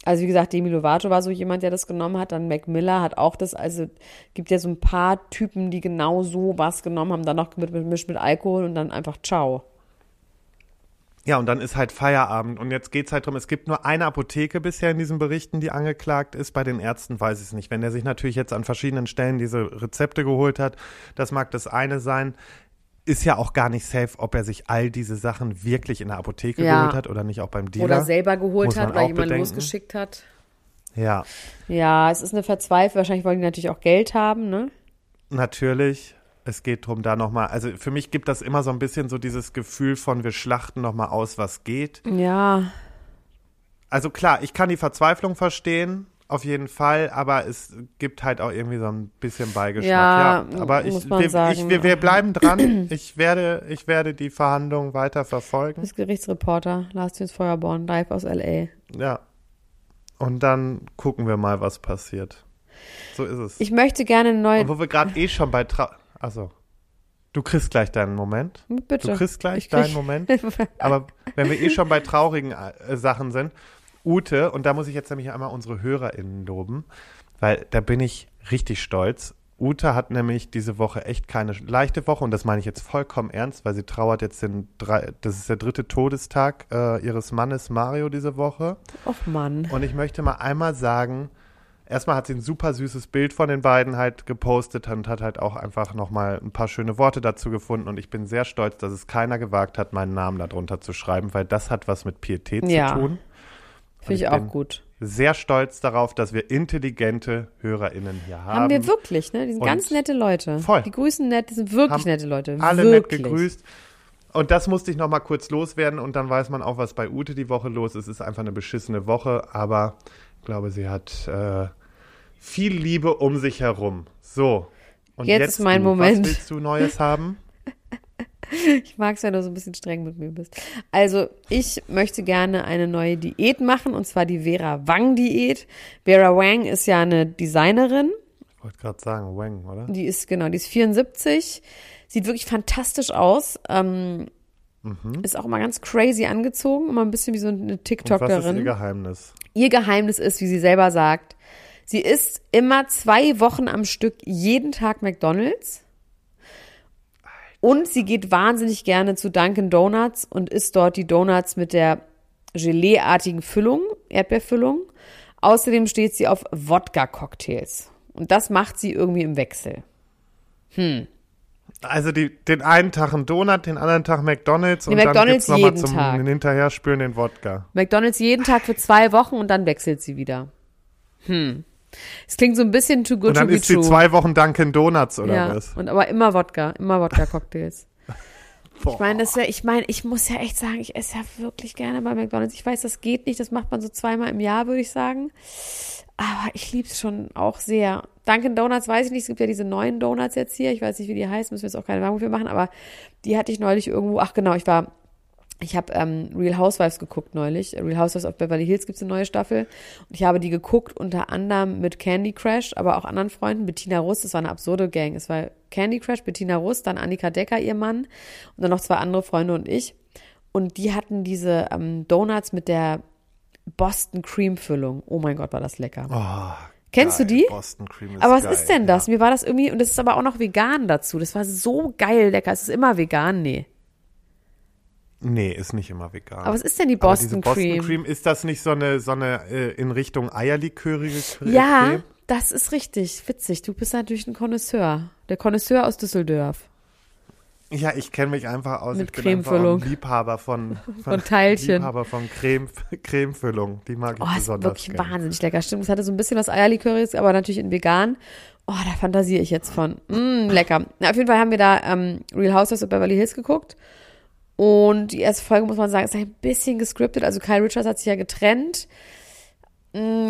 also wie gesagt, Demi Lovato war so jemand, der das genommen hat, dann Mac Miller hat auch das, also gibt ja so ein paar Typen, die genau so was genommen haben, dann noch mit, mit, mit Alkohol und dann einfach ciao. Ja, und dann ist halt Feierabend. Und jetzt geht's halt drum, es gibt nur eine Apotheke bisher in diesen Berichten, die angeklagt ist. Bei den Ärzten weiß ich es nicht. Wenn der sich natürlich jetzt an verschiedenen Stellen diese Rezepte geholt hat, das mag das eine sein. Ist ja auch gar nicht safe, ob er sich all diese Sachen wirklich in der Apotheke Ja. geholt hat oder nicht auch beim Dealer. Oder selber geholt hat, weil jemand bedenken. losgeschickt hat. Ja, Ja, es ist eine Verzweiflung. Wahrscheinlich wollen die natürlich auch Geld haben, ne? natürlich. Es geht drum, da nochmal, also für mich gibt das immer so ein bisschen so dieses Gefühl von, wir schlachten nochmal aus, was geht. Ja, Also klar, ich kann die Verzweiflung verstehen, auf jeden Fall, aber es gibt halt auch irgendwie so ein bisschen Beigeschmack. Ja, Ja, aber muss ich, man wir, sagen. ich wir, wir bleiben dran. Ich werde, ich werde die Verhandlungen weiter verfolgen. das Gerichtsreporter Lars Töns Feuerborn, live aus L.A. Ja. Und dann gucken wir mal, was passiert. So ist es. Ich möchte gerne eine neue... Und wo wir gerade eh schon bei Tra Also, du kriegst gleich deinen Moment. Bitte. Du kriegst gleich Ich krieg- deinen Moment. [LAUGHS] Aber wenn wir eh schon bei traurigen äh, Sachen sind, Ute, und da muss ich jetzt nämlich einmal unsere HörerInnen loben, weil da bin ich richtig stolz. Ute hat nämlich diese Woche echt keine leichte Woche und das meine ich jetzt vollkommen ernst, weil sie trauert jetzt den drei, das ist der dritte Todestag äh, ihres Mannes Mario diese Woche. Och Mann. Und ich möchte mal einmal sagen, erstmal hat sie ein super süßes Bild von den beiden halt gepostet und hat halt auch einfach nochmal ein paar schöne Worte dazu gefunden. Und ich bin sehr stolz, dass es keiner gewagt hat, meinen Namen darunter zu schreiben, weil das hat was mit Pietät Ja. zu tun. Finde ich ich auch gut. Sehr stolz darauf, dass wir intelligente HörerInnen hier haben. Haben wir wirklich, ne? Die sind Und ganz nette Leute. voll. Die grüßen nett, die sind wirklich nette Leute. alle wirklich. nett gegrüßt. Und das musste ich nochmal kurz loswerden und dann weiß man auch, was bei Ute die Woche los ist. Es ist einfach eine beschissene Woche, aber ich glaube, sie hat äh, viel Liebe um sich herum. So. Und Jetzt jetzt, ist mein du. Moment. Was willst du Neues haben? [LAUGHS] Ich mag es, wenn du so ein bisschen streng mit mir bist. Also, ich möchte gerne eine neue Diät machen, und zwar die Vera Wang-Diät. Vera Wang ist ja eine Designerin. Ich wollte gerade sagen, Wang, oder? Die ist, genau, die ist 74. Sieht wirklich fantastisch aus. Ähm, Ist auch immer ganz crazy angezogen. Immer ein bisschen wie so eine Und was ist TikTokerin. ihr Geheimnis? Ihr Geheimnis ist, wie sie selber sagt, Sie isst immer zwei Wochen am Stück jeden Tag McDonald's. Und sie geht wahnsinnig gerne zu Dunkin' Donuts und isst dort die Donuts mit der Geleeartigen Füllung, Erdbeerfüllung. Außerdem steht sie auf Wodka-Cocktails. Und das macht sie irgendwie im Wechsel. Also die, den einen Tag ein Donut, den anderen Tag McDonalds Nee, und McDonald's dann gibt's nochmal jeden zum Tag. hinterher spüren den Wodka. McDonald's jeden Tag für zwei Wochen und dann wechselt sie wieder. Hm. Es klingt so ein bisschen too good Und dann to ist sie zwei Wochen Dunkin' Donuts oder ja, was? und aber immer Wodka, immer Wodka-Cocktails. [LAUGHS] Ich meine, das wär, ich meine, ich muss ja echt sagen, ich esse ja wirklich gerne bei McDonald's. Ich weiß, das geht nicht, das macht man so zweimal im Jahr, würde ich sagen. Aber ich liebe es schon auch sehr. Dunkin' Donuts weiß ich nicht, es gibt ja diese neuen Donuts jetzt hier. Ich weiß nicht, wie die heißen, müssen wir jetzt auch keine Werbung für machen, aber die hatte ich neulich irgendwo. Ach genau, ich war ich habe ähm, Real Housewives geguckt neulich. Real Housewives of Beverly Hills gibt's eine neue Staffel. Und ich habe die geguckt, unter anderem mit Candy Crash, aber auch anderen Freunden. Bettina Rust, das war eine absurde Gang. Es war Candy Crash, Bettina Rust, dann Annika Decker, ihr Mann, und dann noch zwei andere Freunde und ich. Und die hatten diese ähm, Donuts mit der Boston Cream Füllung. Oh mein Gott, war das lecker. Oh, Kennst geil. du die? Boston Cream ist aber was geil, ist denn das? Ja. Mir war das irgendwie, und das ist aber auch noch vegan dazu. Das war so geil lecker. Es ist immer vegan, nee. Nee, ist nicht immer vegan. Aber was ist denn die Aber Boston, diese Boston Cream? Cream, ist das nicht so eine, so eine äh, in Richtung eierlikörige Ja, Creme? das ist richtig. Witzig. Du bist natürlich ein Connoisseur. Der Connoisseur aus Düsseldorf. Ja, ich kenne mich einfach aus. Mit ich Cremefüllung. Liebhaber [LAUGHS] von, Von Teilchen. Liebhaber von Creme, Cremefüllung. Die mag ich Oh, ist besonders wirklich gerne. wahnsinnig lecker. Stimmt, es hatte so ein bisschen was Eierliköriges, aber natürlich in vegan. Oh, da fantasiere ich jetzt von. Mm, lecker. Na, auf jeden Fall haben wir da ähm, Real Housewives of Beverly Hills geguckt. Und die erste Folge, muss man sagen, ist ein bisschen gescriptet. Also Kyle Richards hat sich ja getrennt.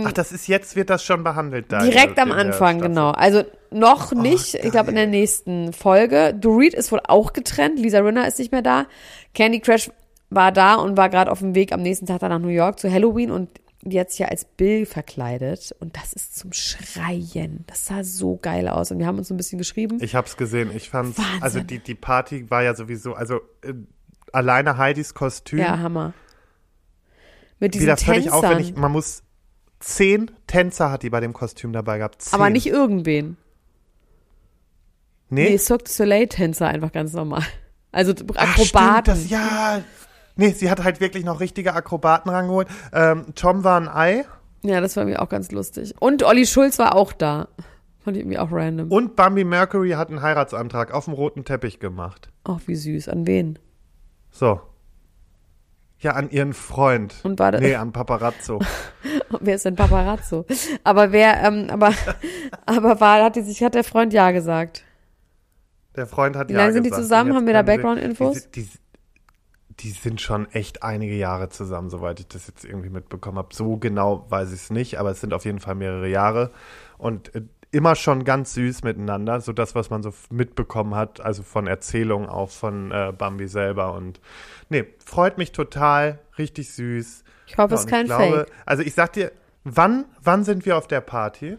Ach, das ist jetzt, wird das schon behandelt da. Direkt am Anfang, genau. Also noch nicht, ich glaube in der nächsten Folge. Dorit ist wohl auch getrennt, Lisa Rinna ist nicht mehr da. Candy Crash war da und war gerade auf dem Weg am nächsten Tag dann nach New York zu Halloween und die hat sich ja als Bill verkleidet und das ist zum Schreien. Das sah so geil aus und wir haben uns so ein bisschen geschrieben. Ich hab's gesehen. Ich fand's, Wahnsinn. also die, die Party war ja sowieso, also äh, alleine Heidis Kostüm. Ja, Hammer. Mit diesen wieder völlig Tänzern, aufwendig. Man muss zehn Tänzer hat die bei dem Kostüm dabei gehabt. Zehn. aber nicht irgendwen. Nee, Nee, Cirque du Soleil Tänzer einfach ganz normal. Also Ach, Akrobaten. Stimmt, das, ja. Nee, sie hat halt wirklich noch richtige Akrobaten rangeholt. Ähm, Tom war ein Ei Ja, das war irgendwie auch ganz lustig. Und Olli Schulz war auch da. Fand ich irgendwie auch random. und Bambi Mercury hat einen Heiratsantrag auf dem roten Teppich gemacht. Ach, wie süß. An wen? So. Ja, an ihren Freund. Und war da- Nee, an Paparazzo. [LAUGHS] Wer ist denn Paparazzo? Aber wer, ähm, aber, [LAUGHS] aber war, hat, die sich, hat der Freund Ja gesagt? Der Freund hat Wie ja lange sind die gesagt. zusammen? Haben wir da Background-Infos? Die, die, die sind schon echt einige Jahre zusammen, soweit ich das jetzt irgendwie mitbekommen habe. So genau weiß ich es nicht, aber es sind auf jeden Fall mehrere Jahre. Und äh, immer schon ganz süß miteinander, so das, was man so mitbekommen hat, also von Erzählungen auch von äh, Bambi selber. Und nee, freut mich total, richtig süß. Ich hoffe, Ja, es ist kein glaube, Fake. Also ich sag dir, wann, wann sind wir auf der Party?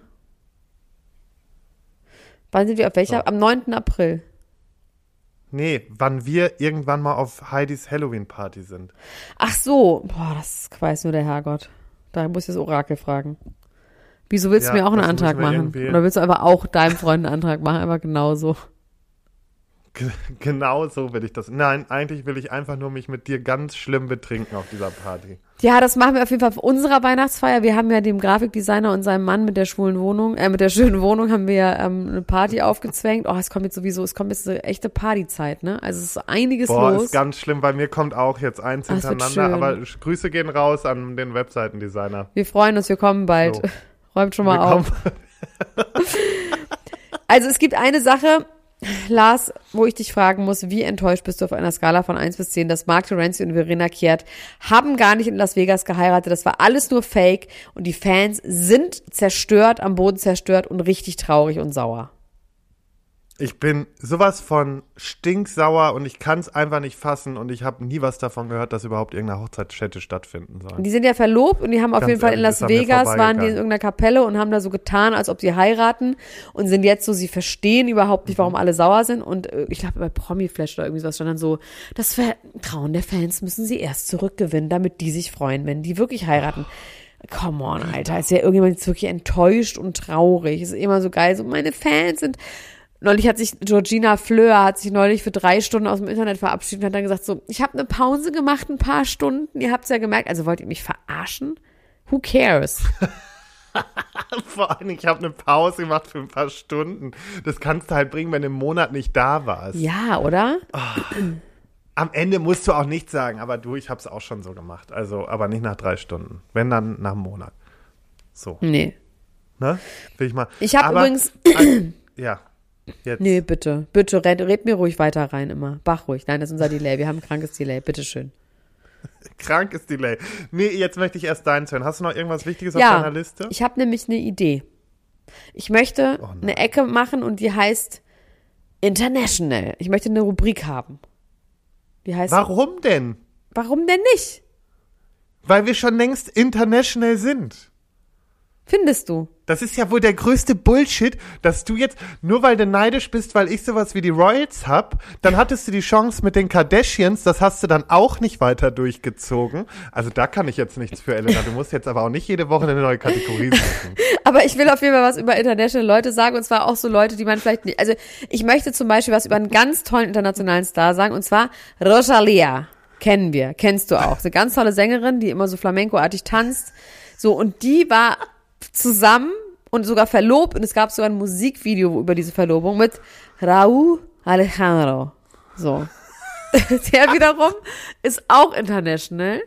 Wann sind wir auf welcher? So. Am 9. April. Nee, wann wir irgendwann mal auf Heidis Halloween-Party sind. Ach so. Boah, das weiß nur der Herrgott. Da muss ich das Orakel fragen. Wieso willst Ja, du mir auch einen Antrag machen? Oder willst du einfach auch deinem Freund einen Antrag machen? Einfach genauso. Ge- Genau so will ich das. Nein, eigentlich will ich einfach nur mich mit dir ganz schlimm betrinken auf dieser Party. Ja, das machen wir auf jeden Fall auf unserer Weihnachtsfeier. Wir haben ja dem Grafikdesigner und seinem Mann mit der schwulen Wohnung, äh, mit der schönen Wohnung haben wir ja, ähm, eine Party aufgezwängt. Oh, es kommt jetzt sowieso, es kommt jetzt eine echte Partyzeit, ne? Also es ist einiges Boah, los. ist ganz schlimm. Bei mir kommt auch jetzt eins Ah, hintereinander. Aber Grüße gehen raus an den Webseitendesigner. wir freuen uns, wir kommen bald. So. Räumt schon mal auf. Also es gibt eine Sache, Lars, wo ich dich fragen muss, wie enttäuscht bist du auf einer Skala von 1 bis 10, dass Mark Terenzi und Verena Kehrt haben gar nicht in Las Vegas geheiratet. Das war alles nur Fake und die Fans sind zerstört, am Boden zerstört und richtig traurig und sauer. Ich bin sowas von stinksauer und ich kann es einfach nicht fassen und ich habe nie was davon gehört, dass überhaupt irgendeine Hochzeitsstätte stattfinden soll. Die sind ja verlobt und die haben auf Ganz jeden Fall in Las Vegas, waren die in irgendeiner Kapelle und haben da so getan, als ob sie heiraten und sind jetzt so, sie verstehen überhaupt nicht, warum Mhm. alle sauer sind und äh, ich glaube bei Promi-Flash oder irgendwie sowas stand dann so, das Vertrauen der Fans müssen sie erst zurückgewinnen, damit die sich freuen, wenn die wirklich heiraten. Come on, Alter. Ist ja irgendjemand jetzt wirklich enttäuscht und traurig. Ist immer so geil. So, meine Fans sind. Neulich hat sich Georgina Fleur hat sich neulich für drei Stunden aus dem Internet verabschiedet und hat dann gesagt so, ich habe eine Pause gemacht, ein paar Stunden. Ihr habt's ja gemerkt. Also wollt ihr mich verarschen? Who cares? [LAUGHS] Vor allem, ich habe eine Pause gemacht für ein paar Stunden. Das kannst du halt bringen, wenn du im Monat nicht da warst. Ja, oder? Am Ende musst du auch nichts sagen, aber du, ich habe es auch schon so gemacht. Also, aber nicht nach drei Stunden. Wenn dann nach einem Monat. So, Nee. ne? Will ich mal. Ich habe übrigens. [CLEARS THROAT] Ja. Jetzt. Nee, bitte. Bitte, red, red mir ruhig weiter rein immer. Bach ruhig. Nein, das ist unser Delay. Wir haben ein krankes Delay. Bitteschön. [LAUGHS] Krank ist Delay. Nee, jetzt möchte ich erst deins hören. Hast du noch irgendwas Wichtiges auf Ja, deiner Liste? ich habe nämlich eine Idee. Ich möchte Oh eine Ecke machen und die heißt International. Ich möchte eine Rubrik haben. Die heißt Warum denn? Warum denn nicht? Weil wir schon längst international sind. Findest du? Das ist ja wohl der größte Bullshit, dass du jetzt, nur weil du neidisch bist, weil ich sowas wie die Royals hab, dann hattest du die Chance mit den Kardashians, das hast du dann auch nicht weiter durchgezogen. Also da kann ich jetzt nichts für, Elena. Du musst jetzt aber auch nicht jede Woche eine neue Kategorie suchen. [LAUGHS] Aber ich will auf jeden Fall was über international Leute sagen und zwar auch so Leute, die man vielleicht nicht. Also ich möchte zum Beispiel was über einen ganz tollen internationalen Star sagen und zwar Rosalia. Kennen wir, kennst du auch. Eine ganz tolle Sängerin, die immer so flamencoartig tanzt. So, und die war zusammen und sogar verlobt und es gab sogar ein Musikvideo über diese Verlobung mit Raúl Alejandro. So. [LAUGHS] Der wiederum ist auch international.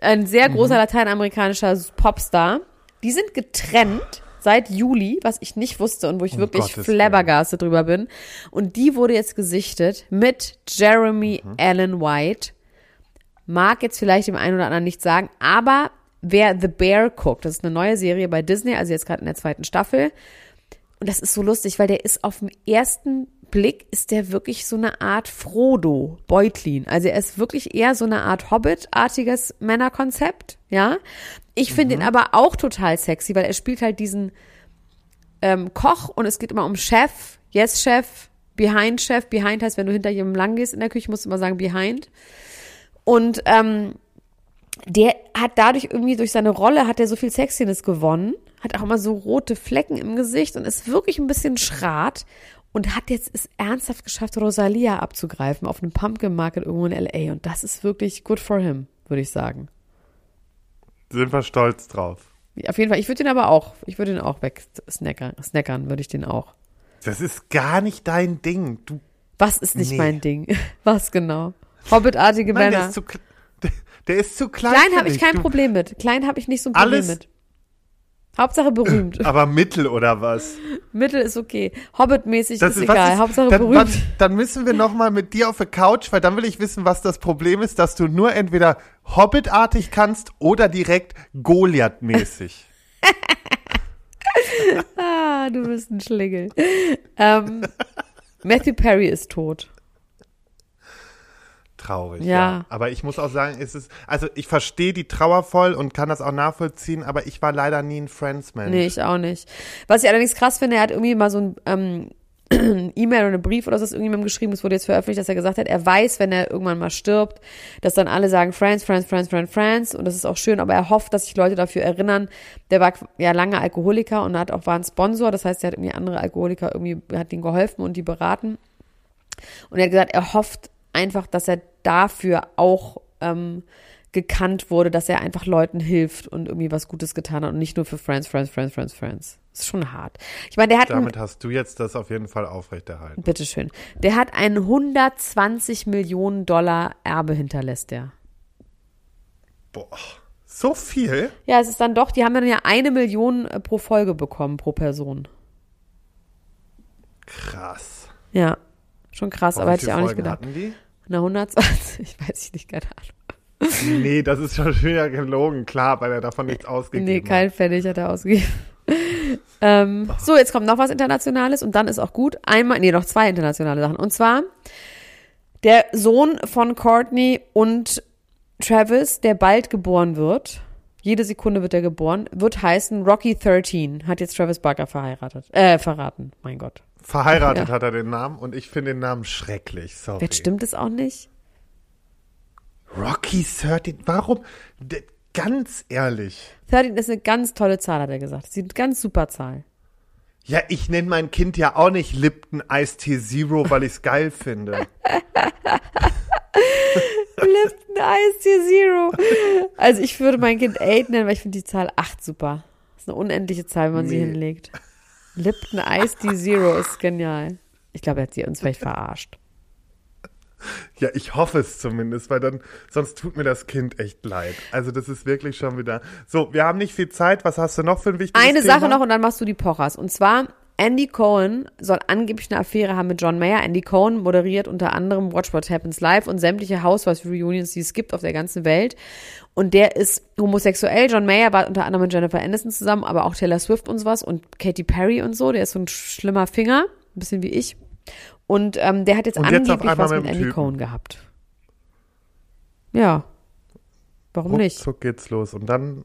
Ein sehr großer lateinamerikanischer Popstar. Die sind getrennt seit Juli, was ich nicht wusste und wo ich Um wirklich Gottes flabbergastet drüber bin. Und die wurde jetzt gesichtet mit Jeremy Allen White. Mag jetzt vielleicht dem einen oder anderen nicht sagen, aber wer The Bear guckt, das ist eine neue Serie bei Disney, also jetzt gerade in der zweiten Staffel. Und das ist so lustig, weil der ist auf den ersten Blick ist der wirklich so eine Art Frodo Beutlin. Also er ist wirklich eher so eine Art Hobbit-artiges Männerkonzept, ja. Ich finde ihn aber auch total sexy, weil er spielt halt diesen ähm, Koch und es geht immer um Chef, Yes Chef, Behind Chef. Behind heißt, wenn du hinter jemandem lang gehst in der Küche, musst du immer sagen Behind. Und ähm, der hat dadurch irgendwie durch seine Rolle hat er so viel Sexiness gewonnen, hat auch immer so rote Flecken im Gesicht und ist wirklich ein bisschen schrat und hat jetzt es ernsthaft geschafft, Rosalia abzugreifen auf einem Pumpkin Market irgendwo in LA und das ist wirklich good for him, würde ich sagen. Sind wir stolz drauf. Auf jeden Fall, ich würde den aber auch, ich würde den auch wegsnackern, snackern würde ich den auch. Das ist gar nicht dein Ding. Du, Was ist nicht Nee. mein Ding? [LAUGHS] Was genau? Hobbitartige nein, der Männer. ist zu, der, ist zu klein. Klein habe ich kein du, Problem mit. Klein habe ich nicht so ein Problem mit. Hauptsache berühmt. [LAUGHS] Aber mittel oder was? Mittel ist okay. Hobbit-mäßig ist was egal. Hauptsache dann, berühmt. Dann, dann müssen wir noch mal mit dir auf der Couch, weil dann will ich wissen, was das Problem ist, dass du nur entweder Hobbitartig kannst oder direkt Goliath-mäßig. [LAUGHS] Ah, du bist ein Schlingel. ähm, Matthew Perry ist tot. Traurig, Ja. ja. Aber ich muss auch sagen, es ist, also ich verstehe die Trauer voll und kann das auch nachvollziehen, aber ich war leider nie ein Friends-Mensch. Nee, ich auch nicht. Was ich allerdings krass finde, er hat irgendwie mal so ein ähm, [CLEARS THROAT] E-Mail oder einen Brief oder so ist irgendjemandem geschrieben, das wurde jetzt veröffentlicht, dass er gesagt hat, er weiß, wenn er irgendwann mal stirbt, dass dann alle sagen Friends, Friends, Friends, Friends, Friends und das ist auch schön, aber er hofft, dass sich Leute dafür erinnern. Der war ja lange Alkoholiker und hat auch war ein Sponsor, das heißt, er hat irgendwie andere Alkoholiker irgendwie hat ihnen geholfen und die beraten. Und er hat gesagt, er hofft einfach, dass er dafür auch ähm, gekannt wurde, dass er einfach Leuten hilft und irgendwie was Gutes getan hat und nicht nur für Friends, Friends, Friends, Friends, Friends. Das ist schon hart. Ich meine, der hat Damit hast du jetzt das auf jeden Fall aufrechterhalten. bitteschön, der hat ein 120 Millionen Dollar Erbe hinterlässt der. Boah, so viel? Ja, es ist dann doch, die haben dann ja eine Million äh, pro Folge bekommen, pro Person. Krass. Ja, schon krass, Boah, aber hätte ich auch nicht Folgen gedacht. Hatten die? Na, 120, [LAUGHS] weiß ich nicht, keine Ahnung. Nee, das ist schon wieder gelogen, klar, weil er davon nichts ausgegeben Nee, hat. kein Pfennig hat er ausgegeben. [LAUGHS] ähm, so, jetzt kommt noch was Internationales und dann ist auch gut. Einmal, nee, noch zwei internationale Sachen. Und zwar der Sohn von Courtney und Travis, der bald geboren wird. Jede Sekunde wird er geboren, wird heißen Rocky 13. Hat jetzt Travis Barker verheiratet, äh, verraten. Mein Gott. Verheiratet Ja. hat er den Namen und ich finde den Namen schrecklich. Sorry. Jetzt stimmt es auch nicht? Rocky 13, warum? D- ganz ehrlich. 13 ist eine ganz tolle Zahl, hat er gesagt. Das ist eine ganz super Zahl. Ja, ich nenne mein Kind ja auch nicht Lipton Ice Tea Zero, weil ich es geil finde. [LAUGHS] Lipton Ice Tea Zero. Also ich würde mein Kind 8 nennen, weil ich finde die Zahl 8 super. Das ist eine unendliche Zahl, wenn man sie Nee. hinlegt. Lipton Ice Tea Zero ist genial. Ich glaube, er hat sie uns vielleicht verarscht. Ja, ich hoffe es zumindest, weil dann, sonst tut mir das Kind echt leid. Also das ist wirklich schon wieder. So, wir haben nicht viel Zeit. Was hast du noch für ein wichtiges Eine Thema? Sache noch und dann machst du die Pochers. Und zwar, Andy Cohen soll angeblich eine Affäre haben mit John Mayer. Andy Cohen moderiert unter anderem Watch What Happens Live und sämtliche Housewives-Reunions, die es gibt auf der ganzen Welt. Und der ist homosexuell. John Mayer war unter anderem mit Jennifer Aniston zusammen, aber auch Taylor Swift und sowas und Katy Perry und so. Der ist so ein schlimmer Finger, ein bisschen wie ich. Und ähm, der hat jetzt Und angeblich was mit mit Andy Typen. Cohen gehabt. Ja. Warum nicht? Ruckzuck geht's los. Und dann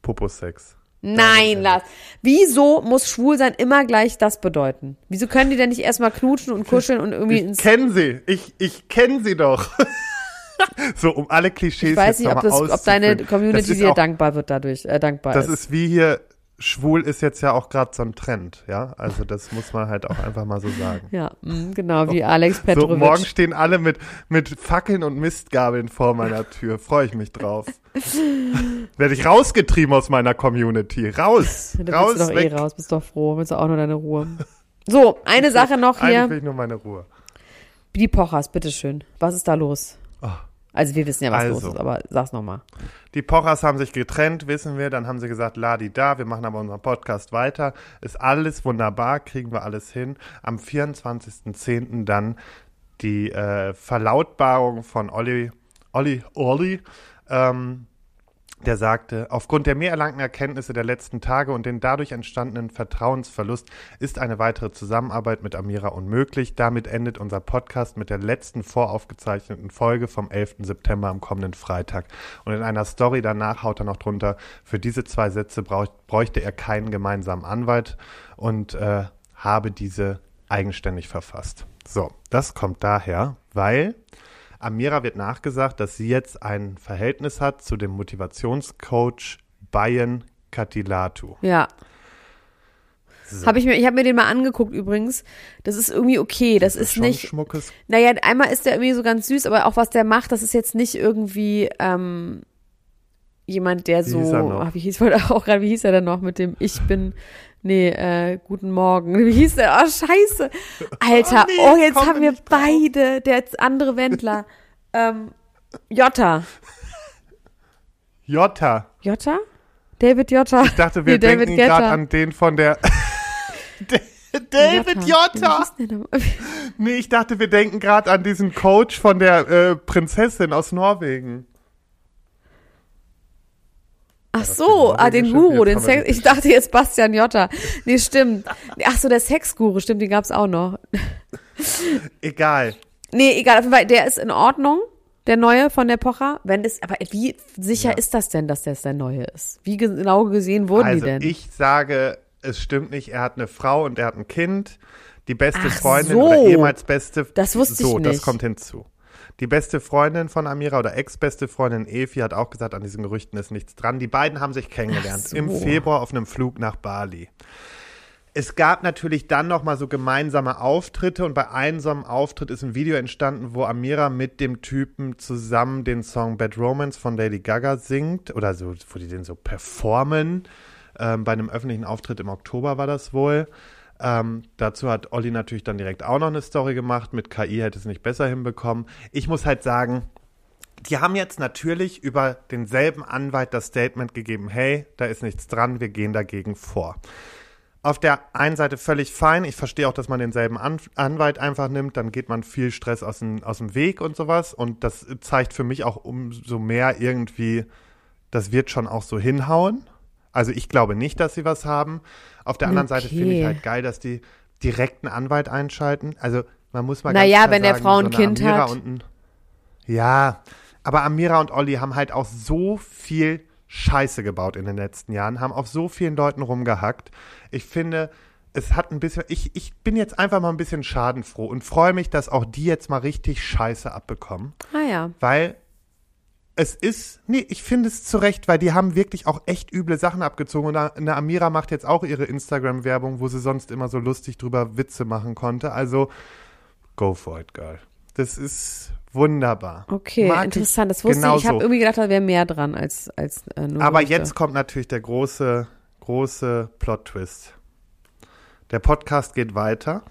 Poposex. Nein, Lars. Wieso muss schwul sein immer gleich das bedeuten? Wieso können die denn nicht erstmal knutschen und kuscheln und irgendwie Ich ins. kenne sie. Ich, ich kenne sie doch. [LAUGHS] so, um alle Klischees Ich weiß nicht, ob, das, ob deine. Das Community dir dankbar wird dadurch, äh, dankbar Das ist. ist wie hier, schwul ist jetzt ja auch gerade so ein Trend, ja. Also das muss man halt auch einfach mal so sagen. Ja, mh, genau, wie Alex So, Petrovic. morgen stehen alle mit, mit Fackeln und Mistgabeln vor meiner Tür. Freue ich mich drauf. [LAUGHS] Werde ich rausgetrieben aus meiner Community. Raus! da raus, bist du doch weg. eh raus, bist doch froh, willst du auch nur deine Ruhe. So, eine Sache noch Eigentlich will hier. ich nur meine Ruhe. Die Pochers, bitteschön. Was ist da los? Oh. Also wir wissen ja, was Also. los ist, aber sag's nochmal. Die Pochers haben sich getrennt, wissen wir. Dann haben sie gesagt, ladi da, wir machen aber unseren Podcast weiter. Ist alles wunderbar, kriegen wir alles hin. Am 24.10. dann die äh, Verlautbarung von Olli, Olli, Olli, ähm, der sagte, aufgrund der mehr erlangten Erkenntnisse der letzten Tage und den dadurch entstandenen Vertrauensverlust ist eine weitere Zusammenarbeit mit Amira unmöglich. Damit endet unser Podcast mit der letzten voraufgezeichneten Folge vom 11. September am kommenden Freitag. Und in einer Story danach haut er noch drunter, für diese zwei Sätze bräuchte er keinen gemeinsamen Anwalt und äh, habe diese eigenständig verfasst. So, das kommt daher, weil Amira wird nachgesagt, dass sie jetzt ein Verhältnis hat zu dem Motivationscoach Bayen Katilatu. Ja. So. Hab ich mir, ich habe mir den mal angeguckt übrigens. Das ist irgendwie okay. Das, ist schon nicht. schmuckes. Naja, einmal ist der irgendwie so ganz süß, aber auch was der macht, das ist jetzt nicht irgendwie ähm, jemand, der Wie so. hieß? Ach, wie hieß wollte auch gerade, wie hieß er denn noch mit dem Ich bin. Nee, äh, guten Morgen. [LAUGHS] Wie hieß der? Oh, scheiße. Alter, nee, oh, jetzt haben wir beide, der andere Wendler. [LAUGHS] ähm, Jotta. Jota. Jotta? David Jotta. Ich dachte, wir Nee, David denken gerade an den von der. [LAUGHS] David der denn? Nee, ich dachte, wir denken gerade an diesen Coach von der äh, Prinzessin aus Norwegen. Ach so, ah, den. Guru, den Sex, ich dachte jetzt Bastian Jotta. Nee, stimmt. Ach so, der Sexguru, stimmt, den gab's auch noch. [LAUGHS] Egal. Nee, egal, auf jeden Fall, der ist in Ordnung, der neue von der Pocher. Wenn das, aber wie sicher Ja. ist das denn, dass das der neue ist? Wie genau gesehen wurden also die denn? ich sage, es stimmt nicht. Er hat eine Frau und er hat ein Kind. Die beste Ach Freundin so. oder ehemals beste. Das wusste ich so, das nicht. kommt hinzu. Die beste Freundin von Amira oder ex-beste Freundin Efi hat auch gesagt, an diesen Gerüchten ist nichts dran. Die beiden haben sich kennengelernt so. im Februar auf einem Flug nach Bali. Es gab natürlich dann noch mal so gemeinsame Auftritte und bei einem so einem Auftritt ist ein Video entstanden, wo Amira mit dem Typen zusammen den Song Bad Romance von Lady Gaga singt oder so, wo die den so performen. Ähm, bei einem öffentlichen Auftritt im Oktober war das wohl. Ähm, dazu hat Olli natürlich dann direkt auch noch eine Story gemacht. Mit KI hätte es nicht besser hinbekommen. Ich muss halt sagen, die haben jetzt natürlich über denselben Anwalt das Statement gegeben, hey, da ist nichts dran, wir gehen dagegen vor. Auf der einen Seite völlig fein. Ich verstehe auch, dass man denselben An Anwalt einfach nimmt. Dann geht man viel Stress aus dem, aus dem Weg und sowas. Und das zeigt für mich auch umso mehr irgendwie, das wird schon auch so hinhauen. Also ich glaube nicht, dass sie was haben. Auf der anderen Seite finde ich Okay. halt geil, dass die direkt einen Anwalt einschalten. Also man muss mal Naja, ganz klar wenn der sagen, Frau ein so Kind Amira hat. Und ein, ja, aber Amira und Olli haben halt auch so viel Scheiße gebaut in den letzten Jahren, haben auf so vielen Leuten rumgehackt. Ich finde, es hat ein bisschen, ich, ich bin jetzt einfach mal ein bisschen schadenfroh und freue mich, dass auch die jetzt mal richtig Scheiße abbekommen, ah ja. weil es ist, nee, ich finde es zu Recht, weil die haben wirklich auch echt üble Sachen abgezogen. Und eine Amira macht jetzt auch ihre Instagram-Werbung, wo sie sonst immer so lustig drüber Witze machen konnte. Also, go for it, girl. Das ist wunderbar. Okay, Mag interessant. Das wusste ich. Ich habe irgendwie gedacht, da wäre mehr dran als, als äh, nur Aber Gerüchte. jetzt kommt natürlich der große, große Plot-Twist. Der Podcast geht weiter,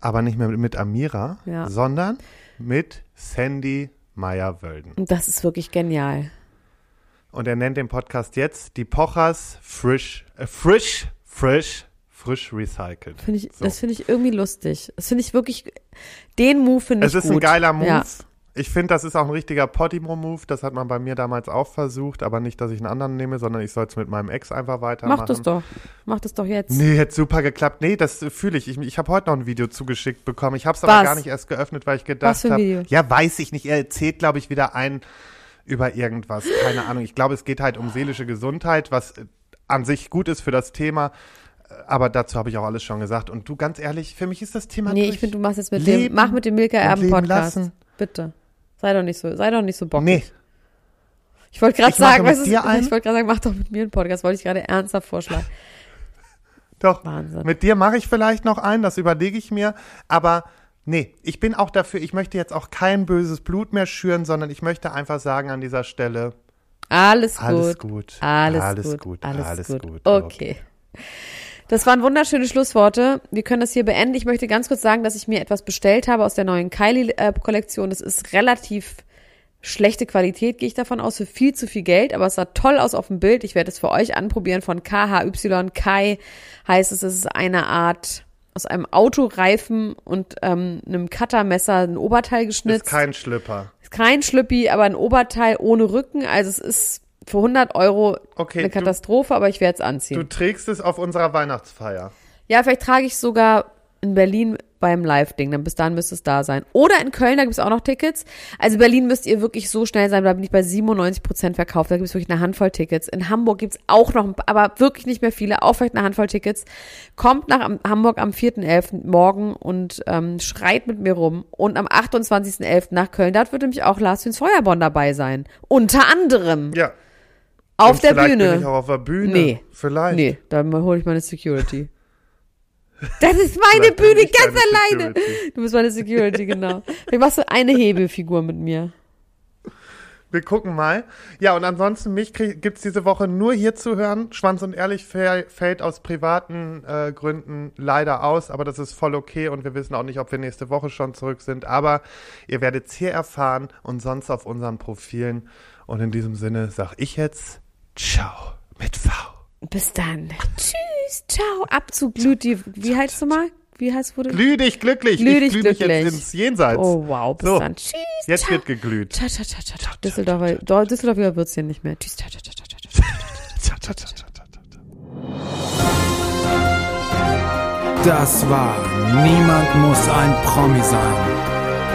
aber nicht mehr mit Amira, Ja. sondern mit Sandy Meyer-Wölden. Das ist wirklich genial. Und er nennt den Podcast jetzt die Pochers Frisch, äh, Frisch, Frisch, Frisch Recycelt. Finde ich, So. Das finde ich irgendwie lustig. Das finde ich wirklich, den Move finde ich Es ist gut. ein geiler Move. Ja. Ich finde, das ist auch ein richtiger Podimo-Move. Das hat man bei mir damals auch versucht, aber nicht, dass ich einen anderen nehme, sondern ich soll es mit meinem Ex einfach weitermachen. Mach das doch. Mach das doch jetzt. Nee, hat super geklappt. Nee, das fühle ich. Ich, ich habe heute noch ein Video zugeschickt bekommen. Ich habe es aber gar nicht erst geöffnet, weil ich gedacht habe. Ja, weiß ich nicht. Er erzählt, glaube ich, wieder ein über irgendwas. Keine Ahnung. Ich glaube, es geht halt um seelische Gesundheit, was äh, an sich gut ist für das Thema. Äh, Aber dazu habe ich auch alles schon gesagt. Und du, ganz ehrlich, für mich ist das Thema Nee, durch. ich finde, du machst jetzt mit Leben dem, mach mit dem Milka Erben Podcast. lassen. Bitte. Sei doch nicht so, sei doch nicht so bockig. Nee, Ich wollte gerade sagen, weißt du, ich wollte gerade sagen, mach doch mit mir einen Podcast, wollte ich gerade ernsthaft vorschlagen. [LAUGHS] doch. Wahnsinn. Mit dir mache ich vielleicht noch einen, das überlege ich mir. Aber nee, ich bin auch dafür, ich möchte jetzt auch kein böses Blut mehr schüren, sondern ich möchte einfach sagen an dieser Stelle, Alles gut. Alles gut. Alles, Alles gut. gut. Alles, Alles gut. gut. Okay. Das waren wunderschöne Schlussworte. Wir können das hier beenden. Ich möchte ganz kurz sagen, dass ich mir etwas bestellt habe aus der neuen Kylie-Kollektion. Das ist relativ schlechte Qualität, gehe ich davon aus, für viel zu viel Geld, aber es sah toll aus auf dem Bild. Ich werde es für euch anprobieren von KHY. Kai heißt es, es ist eine Art aus einem Autoreifen und ähm, einem Cuttermesser ein Oberteil geschnitzt. Ist kein Schlüpper. Ist kein Schlüppi, aber ein Oberteil ohne Rücken. Also es ist für 100 Euro Okay, eine du- Katastrophe, aber ich werde es Du anziehen. trägst es auf unserer Weihnachtsfeier. ja, vielleicht trage ich es sogar in Berlin beim Live-Ding. Dann bis dahin müsste es da sein. Oder in Köln, da gibt es auch noch Tickets. Also Berlin müsst ihr wirklich so schnell sein, da bin ich bei 97 Prozent verkauft. Da gibt es wirklich eine Handvoll Tickets. In Hamburg gibt es auch noch, aber wirklich nicht mehr viele, auch vielleicht eine Handvoll Tickets. Kommt nach am- Hamburg am 4.11. morgen und ähm, schreit mit mir rum. Und am 28.11. nach Köln, dort wird nämlich auch Lars Feuerborn dabei sein. Unter anderem Ja. Auf Und der vielleicht Bühne. Bin ich auch auf der Bühne. Nee. Vielleicht. Nee, dann hole ich meine Security. [LAUGHS] Das ist meine Bühne, ganz alleine. Security. Du bist meine Security, genau. Vielleicht machst du eine Hebelfigur mit mir. Wir gucken mal. Ja, und ansonsten, mich krieg- gibt's diese Woche nur hier zu hören. Schwanz und Ehrlich fäll- fällt aus privaten äh, Gründen leider aus, aber das ist voll okay und wir wissen auch nicht, ob wir nächste Woche schon zurück sind. Aber ihr werdet's hier erfahren und sonst auf unseren Profilen. Und in diesem Sinne sag ich jetzt Ciao mit V. Bis dann. Tschüss, ciao. Ab zu Glüti. Wie heißt du mal? Wie heißt wurde? Glüh dich glücklich. Glüh dich ich glüh mich glücklich. jetzt ins Jenseits. Oh wow, bis So, dann. Tschüss. Jetzt ciao. wird geglüht. Ciao, ciao, ciao, ciao, ciao. Düsseldorfer, Dor- Düsseldorfer wird's hier nicht mehr. Tschüss, ciao, ciao, ciao, ciao, ciao. Ciao, ciao, ciao, ciao, ciao, ciao. Das war Niemand muss ein Promi sein.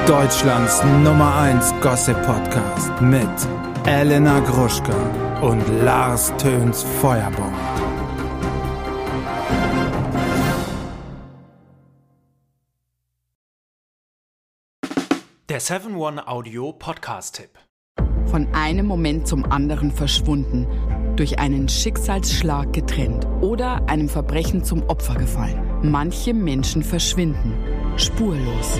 Deutschlands Nummer 1 Gossip Podcast mit Elena Gruschka und Lars Töns Feuerbomb. Der 7-One-Audio-Podcast-Tipp. Von einem Moment zum anderen verschwunden, durch einen Schicksalsschlag getrennt oder einem Verbrechen zum Opfer gefallen. Manche Menschen verschwinden spurlos.